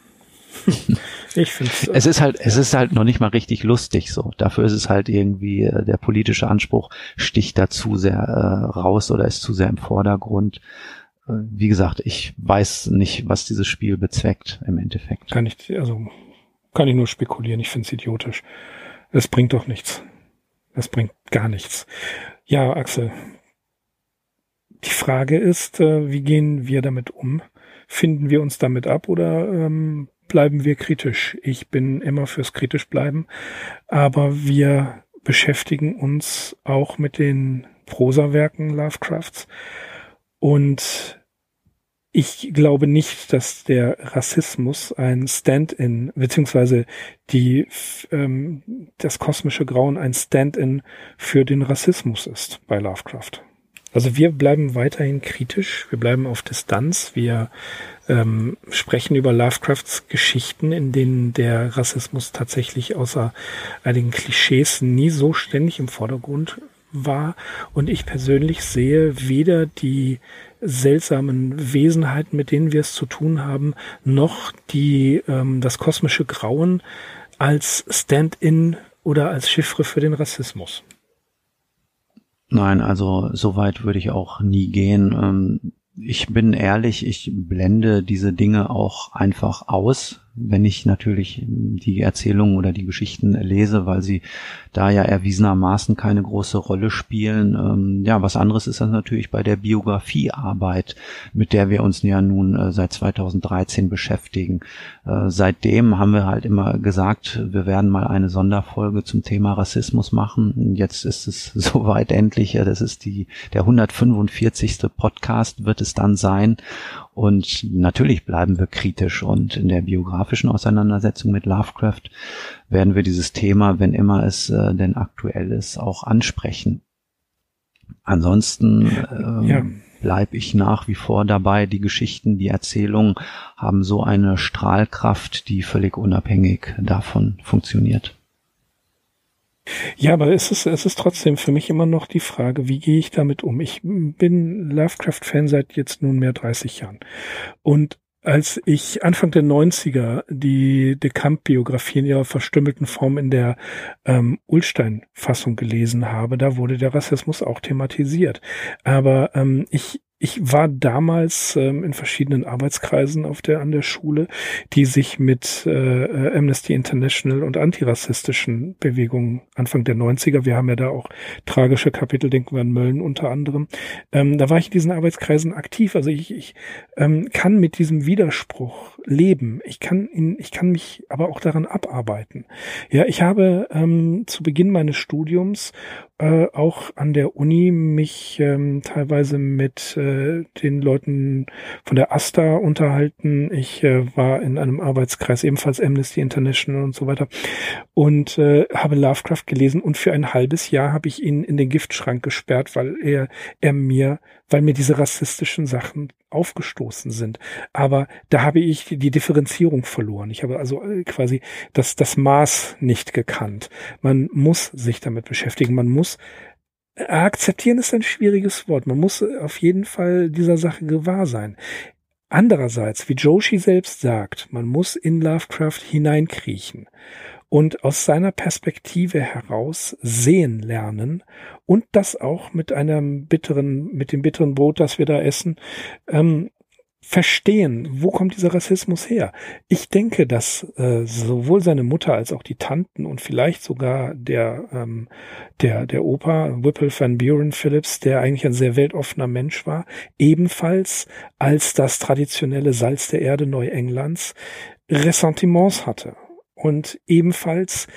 *laughs* ich finde äh, es ist halt es ist halt noch nicht mal richtig lustig so. Dafür ist es halt irgendwie äh, der politische Anspruch sticht da zu sehr äh, raus oder ist zu sehr im Vordergrund. Äh, wie gesagt, ich weiß nicht, was dieses Spiel bezweckt im Endeffekt. Kann ich also kann ich nur spekulieren. Ich finde es idiotisch. Es bringt doch nichts. Es bringt gar nichts. Ja, Axel. Die Frage ist, äh, wie gehen wir damit um? Finden wir uns damit ab oder ähm, bleiben wir kritisch? Ich bin immer fürs kritisch bleiben, aber wir beschäftigen uns auch mit den Prosawerken Lovecrafts und ich glaube nicht, dass der Rassismus ein Stand-in, beziehungsweise die, ähm, das kosmische Grauen ein Stand-in für den Rassismus ist bei Lovecraft. Also wir bleiben weiterhin kritisch, wir bleiben auf Distanz, wir ähm, sprechen über Lovecrafts Geschichten, in denen der Rassismus tatsächlich außer einigen Klischees nie so ständig im Vordergrund war. Und ich persönlich sehe weder die seltsamen Wesenheiten, mit denen wir es zu tun haben, noch die ähm, das kosmische Grauen als Stand-in oder als Chiffre für den Rassismus. Nein, also so weit würde ich auch nie gehen. Ähm, ich bin ehrlich, ich blende diese Dinge auch einfach aus wenn ich natürlich die Erzählungen oder die Geschichten lese, weil sie da ja erwiesenermaßen keine große Rolle spielen. Ähm, ja, was anderes ist das natürlich bei der Biografiearbeit, mit der wir uns ja nun äh, seit 2013 beschäftigen. Äh, seitdem haben wir halt immer gesagt, wir werden mal eine Sonderfolge zum Thema Rassismus machen. Jetzt ist es *laughs* soweit endlich. Das ist die, der 145. Podcast wird es dann sein. Und natürlich bleiben wir kritisch und in der biografischen Auseinandersetzung mit Lovecraft werden wir dieses Thema, wenn immer es äh, denn aktuell ist, auch ansprechen. Ansonsten ähm, ja. bleibe ich nach wie vor dabei, die Geschichten, die Erzählungen haben so eine Strahlkraft, die völlig unabhängig davon funktioniert. Ja, aber es ist, es ist trotzdem für mich immer noch die Frage, wie gehe ich damit um? Ich bin Lovecraft-Fan seit jetzt nunmehr 30 Jahren. Und als ich Anfang der 90er die De Camp-Biografie in ihrer verstümmelten Form in der ähm, Ulstein-Fassung gelesen habe, da wurde der Rassismus auch thematisiert. Aber ähm, ich ich war damals ähm, in verschiedenen Arbeitskreisen auf der an der Schule, die sich mit äh, äh Amnesty International und antirassistischen Bewegungen Anfang der 90er, wir haben ja da auch tragische Kapitel, denken wir an Mölln unter anderem, ähm, da war ich in diesen Arbeitskreisen aktiv. Also ich, ich ähm, kann mit diesem Widerspruch leben. Ich kann ihn, ich kann mich aber auch daran abarbeiten. Ja, ich habe ähm, zu Beginn meines Studiums äh, auch an der Uni mich ähm, teilweise mit äh, den Leuten von der AStA unterhalten. Ich äh, war in einem Arbeitskreis, ebenfalls Amnesty International und so weiter, und äh, habe Lovecraft gelesen und für ein halbes Jahr habe ich ihn in den Giftschrank gesperrt, weil er, er mir weil mir diese rassistischen Sachen aufgestoßen sind. Aber da habe ich die Differenzierung verloren. Ich habe also äh, quasi das, das Maß nicht gekannt. Man muss sich damit beschäftigen. Man muss äh, akzeptieren ist ein schwieriges Wort. Man muss auf jeden Fall dieser Sache gewahr sein. Andererseits, wie Joshi selbst sagt, man muss in Lovecraft hineinkriechen und aus seiner Perspektive heraus sehen lernen und das auch mit einem bitteren, mit dem bitteren Brot, das wir da essen, ähm, verstehen, wo kommt dieser Rassismus her? Ich denke, dass äh, sowohl seine Mutter als auch die Tanten und vielleicht sogar der ähm, der der Opa Whipple van Buren Phillips, der eigentlich ein sehr weltoffener Mensch war, ebenfalls als das traditionelle Salz der Erde Neuenglands Ressentiments hatte und ebenfalls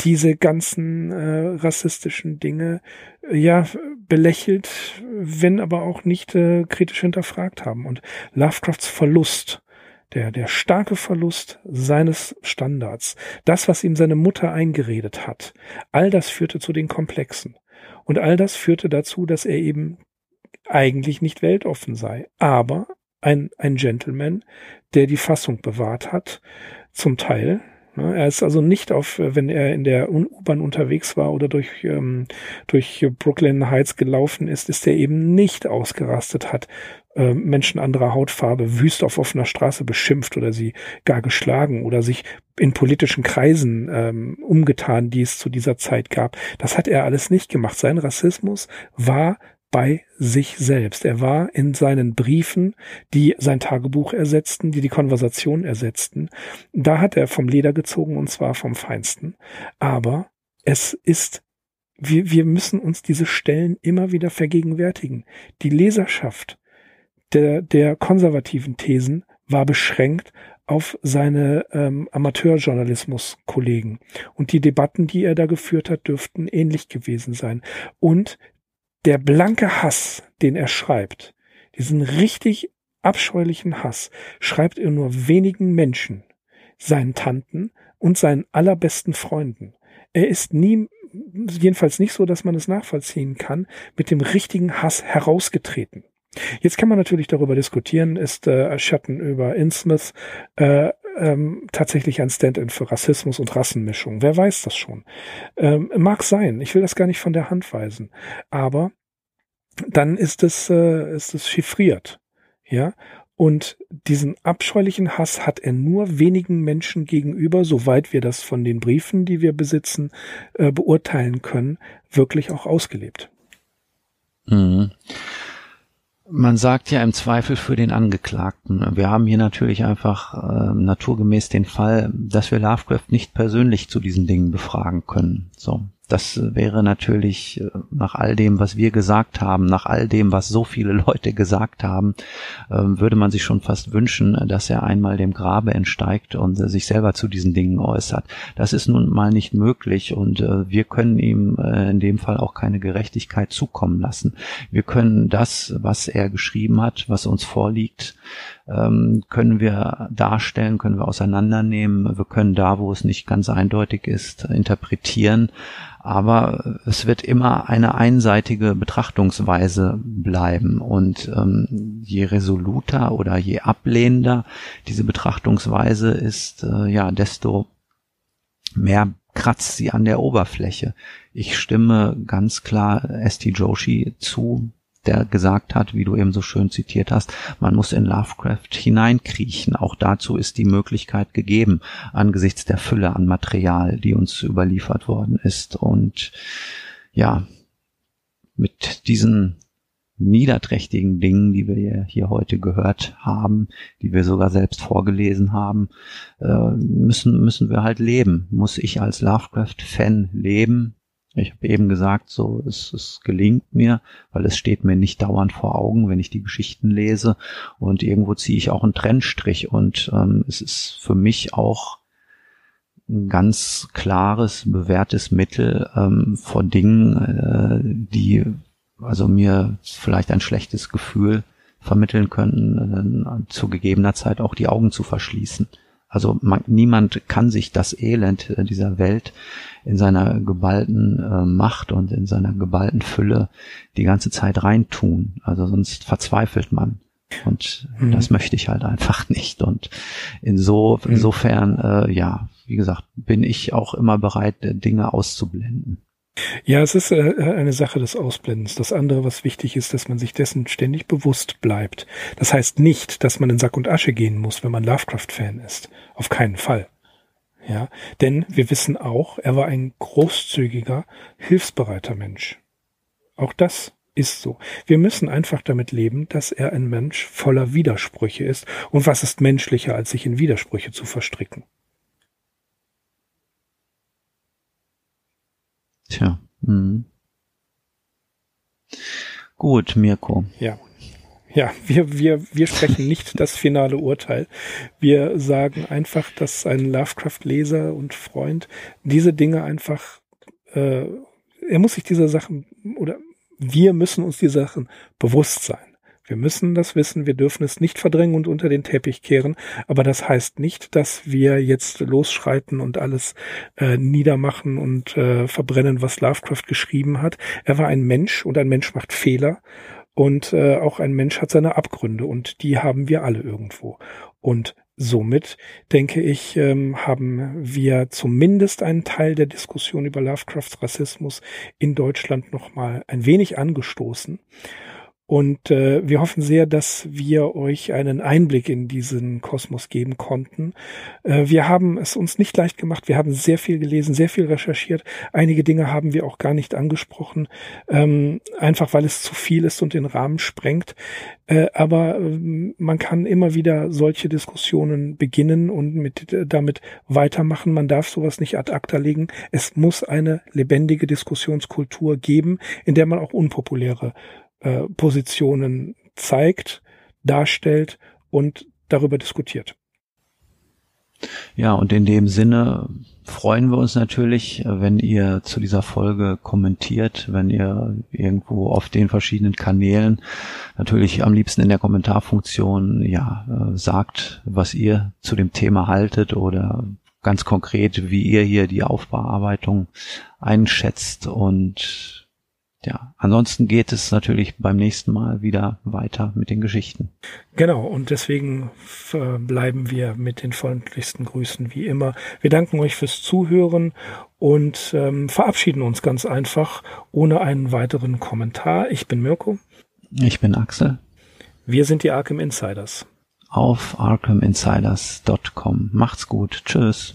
diese ganzen äh, rassistischen Dinge äh, ja belächelt, wenn aber auch nicht äh, kritisch hinterfragt haben. Und Lovecrafts Verlust, der, der starke Verlust seines Standards, das, was ihm seine Mutter eingeredet hat, all das führte zu den Komplexen. Und all das führte dazu, dass er eben eigentlich nicht weltoffen sei, aber ein, ein Gentleman, der die Fassung bewahrt hat, zum Teil? Er ist also nicht auf, wenn er in der U-Bahn unterwegs war oder durch, ähm, durch Brooklyn Heights gelaufen ist, ist er eben nicht ausgerastet, hat äh, Menschen anderer Hautfarbe wüst auf offener Straße beschimpft oder sie gar geschlagen oder sich in politischen Kreisen ähm, umgetan, die es zu dieser Zeit gab. Das hat er alles nicht gemacht. Sein Rassismus war bei sich selbst. Er war in seinen Briefen, die sein Tagebuch ersetzten, die die Konversation ersetzten. Da hat er vom Leder gezogen und zwar vom Feinsten. Aber es ist, wir, wir müssen uns diese Stellen immer wieder vergegenwärtigen. Die Leserschaft der, der konservativen Thesen war beschränkt auf seine ähm, Amateurjournalismus-Kollegen. Und die Debatten, die er da geführt hat, dürften ähnlich gewesen sein. Und der blanke Hass, den er schreibt, diesen richtig abscheulichen Hass, schreibt er nur wenigen Menschen, seinen Tanten und seinen allerbesten Freunden. Er ist nie, jedenfalls nicht so, dass man es nachvollziehen kann, mit dem richtigen Hass herausgetreten. Jetzt kann man natürlich darüber diskutieren, ist äh, Schatten über Innsmouth äh, ähm, tatsächlich ein Stand-in für Rassismus und Rassenmischung. Wer weiß das schon? Ähm, mag sein. Ich will das gar nicht von der Hand weisen. Aber dann ist es, äh, ist es chiffriert. Ja. Und diesen abscheulichen Hass hat er nur wenigen Menschen gegenüber, soweit wir das von den Briefen, die wir besitzen, äh, beurteilen können, wirklich auch ausgelebt. Mhm. Man sagt ja im Zweifel für den Angeklagten. Wir haben hier natürlich einfach äh, naturgemäß den Fall, dass wir Lovecraft nicht persönlich zu diesen Dingen befragen können. So, das wäre natürlich äh, nach all dem, was wir gesagt haben, nach all dem, was so viele *laughs* Leute gesagt haben, ähm, würde man sich schon fast wünschen, dass er einmal dem Grabe entsteigt und sich selber zu diesen Dingen äußert. Das ist nun mal nicht möglich und äh, wir können ihm äh, in dem Fall auch keine Gerechtigkeit zukommen lassen. Wir können das, was er geschrieben hat, was uns vorliegt, ähm, können wir darstellen, können wir auseinandernehmen. Wir können da, wo es nicht ganz eindeutig ist, interpretieren aber es wird immer eine einseitige Betrachtungsweise bleiben und ähm, je resoluter oder je ablehnender diese Betrachtungsweise ist, äh, ja, desto mehr kratzt sie an der Oberfläche. Ich stimme ganz klar St. Joshi zu, der gesagt hat, wie du eben so schön zitiert hast, man muss in Lovecraft hineinkriechen. Auch dazu ist die Möglichkeit gegeben, angesichts der Fülle an Material, die uns überliefert worden ist. Und ja, mit diesen niederträchtigen Dingen, die wir hier heute gehört haben, die wir sogar selbst vorgelesen haben, äh, müssen, müssen wir halt leben. Muss ich als Lovecraft-Fan leben, ich habe eben gesagt, so es, es gelingt mir, weil es steht mir nicht dauernd vor Augen, wenn ich die Geschichten lese. Und irgendwo ziehe ich auch einen Trennstrich. Und ähm, es ist für mich auch ein ganz klares, bewährtes Mittel ähm, vor Dingen, äh, die also mir vielleicht ein schlechtes Gefühl vermitteln könnten, äh, zu gegebener Zeit auch die Augen zu verschließen. Also man, niemand kann sich das Elend äh, dieser Welt in seiner geballten äh, Macht und in seiner geballten Fülle die ganze Zeit reintun. Also sonst verzweifelt man. Und mhm. das möchte ich halt einfach *laughs* nicht. Und inso, mhm. insofern, äh, ja, wie gesagt, bin ich auch immer bereit, Dinge auszublenden. Ja, es ist äh, eine Sache des Ausblendens. Das andere, was wichtig ist, dass man sich dessen ständig bewusst bleibt. Das heißt nicht, dass man in Sack und Asche gehen muss, wenn man Lovecraft-Fan ist. Auf keinen Fall. Ja, denn wir wissen auch, er war ein großzügiger, hilfsbereiter Mensch. Auch das ist so. Wir müssen einfach damit leben, dass er ein Mensch voller Widersprüche ist. Und was ist menschlicher, als sich in Widersprüche zu verstricken? Tja. Mhm. Gut, Mirko. Ja. Ja, wir, wir, wir sprechen nicht das finale Urteil. Wir sagen einfach, dass ein Lovecraft-Leser und Freund diese Dinge einfach, äh, er muss sich dieser Sachen oder wir müssen uns die Sachen bewusst sein. Wir müssen das wissen, wir dürfen es nicht verdrängen und unter den Teppich kehren, aber das heißt nicht, dass wir jetzt losschreiten und alles äh, niedermachen und äh, verbrennen, was Lovecraft geschrieben hat. Er war ein Mensch und ein Mensch macht Fehler und äh, auch ein Mensch hat seine Abgründe und die haben wir alle irgendwo. Und somit, denke ich, ähm, haben wir zumindest einen Teil der Diskussion über Lovecrafts Rassismus in Deutschland nochmal ein wenig angestoßen. Und äh, wir hoffen sehr, dass wir euch einen Einblick in diesen Kosmos geben konnten. Äh, wir haben es uns nicht leicht gemacht. Wir haben sehr viel gelesen, sehr viel recherchiert. Einige Dinge haben wir auch gar nicht angesprochen, ähm, einfach weil es zu viel ist und den Rahmen sprengt. Äh, aber äh, man kann immer wieder solche Diskussionen beginnen und mit, äh, damit weitermachen. Man darf sowas nicht ad acta legen. Es muss eine lebendige Diskussionskultur geben, in der man auch unpopuläre äh, Positionen zeigt, darstellt und darüber diskutiert. Ja, und in dem Sinne freuen wir uns natürlich, wenn ihr zu dieser Folge kommentiert, wenn ihr irgendwo auf den verschiedenen Kanälen, natürlich am liebsten in der Kommentarfunktion, ja, äh, sagt, was ihr zu dem Thema haltet oder ganz konkret, wie ihr hier die Aufbearbeitung einschätzt und ja, ansonsten geht es natürlich beim nächsten Mal wieder weiter mit den Geschichten. Genau, und deswegen bleiben wir mit den freundlichsten Grüßen wie immer. Wir danken euch fürs Zuhören und ähm, verabschieden uns ganz einfach ohne einen weiteren Kommentar. Ich bin Mirko. Ich bin Axel. Wir sind die Arkham Insiders. Auf arkhaminsiders.com. Macht's gut. Tschüss.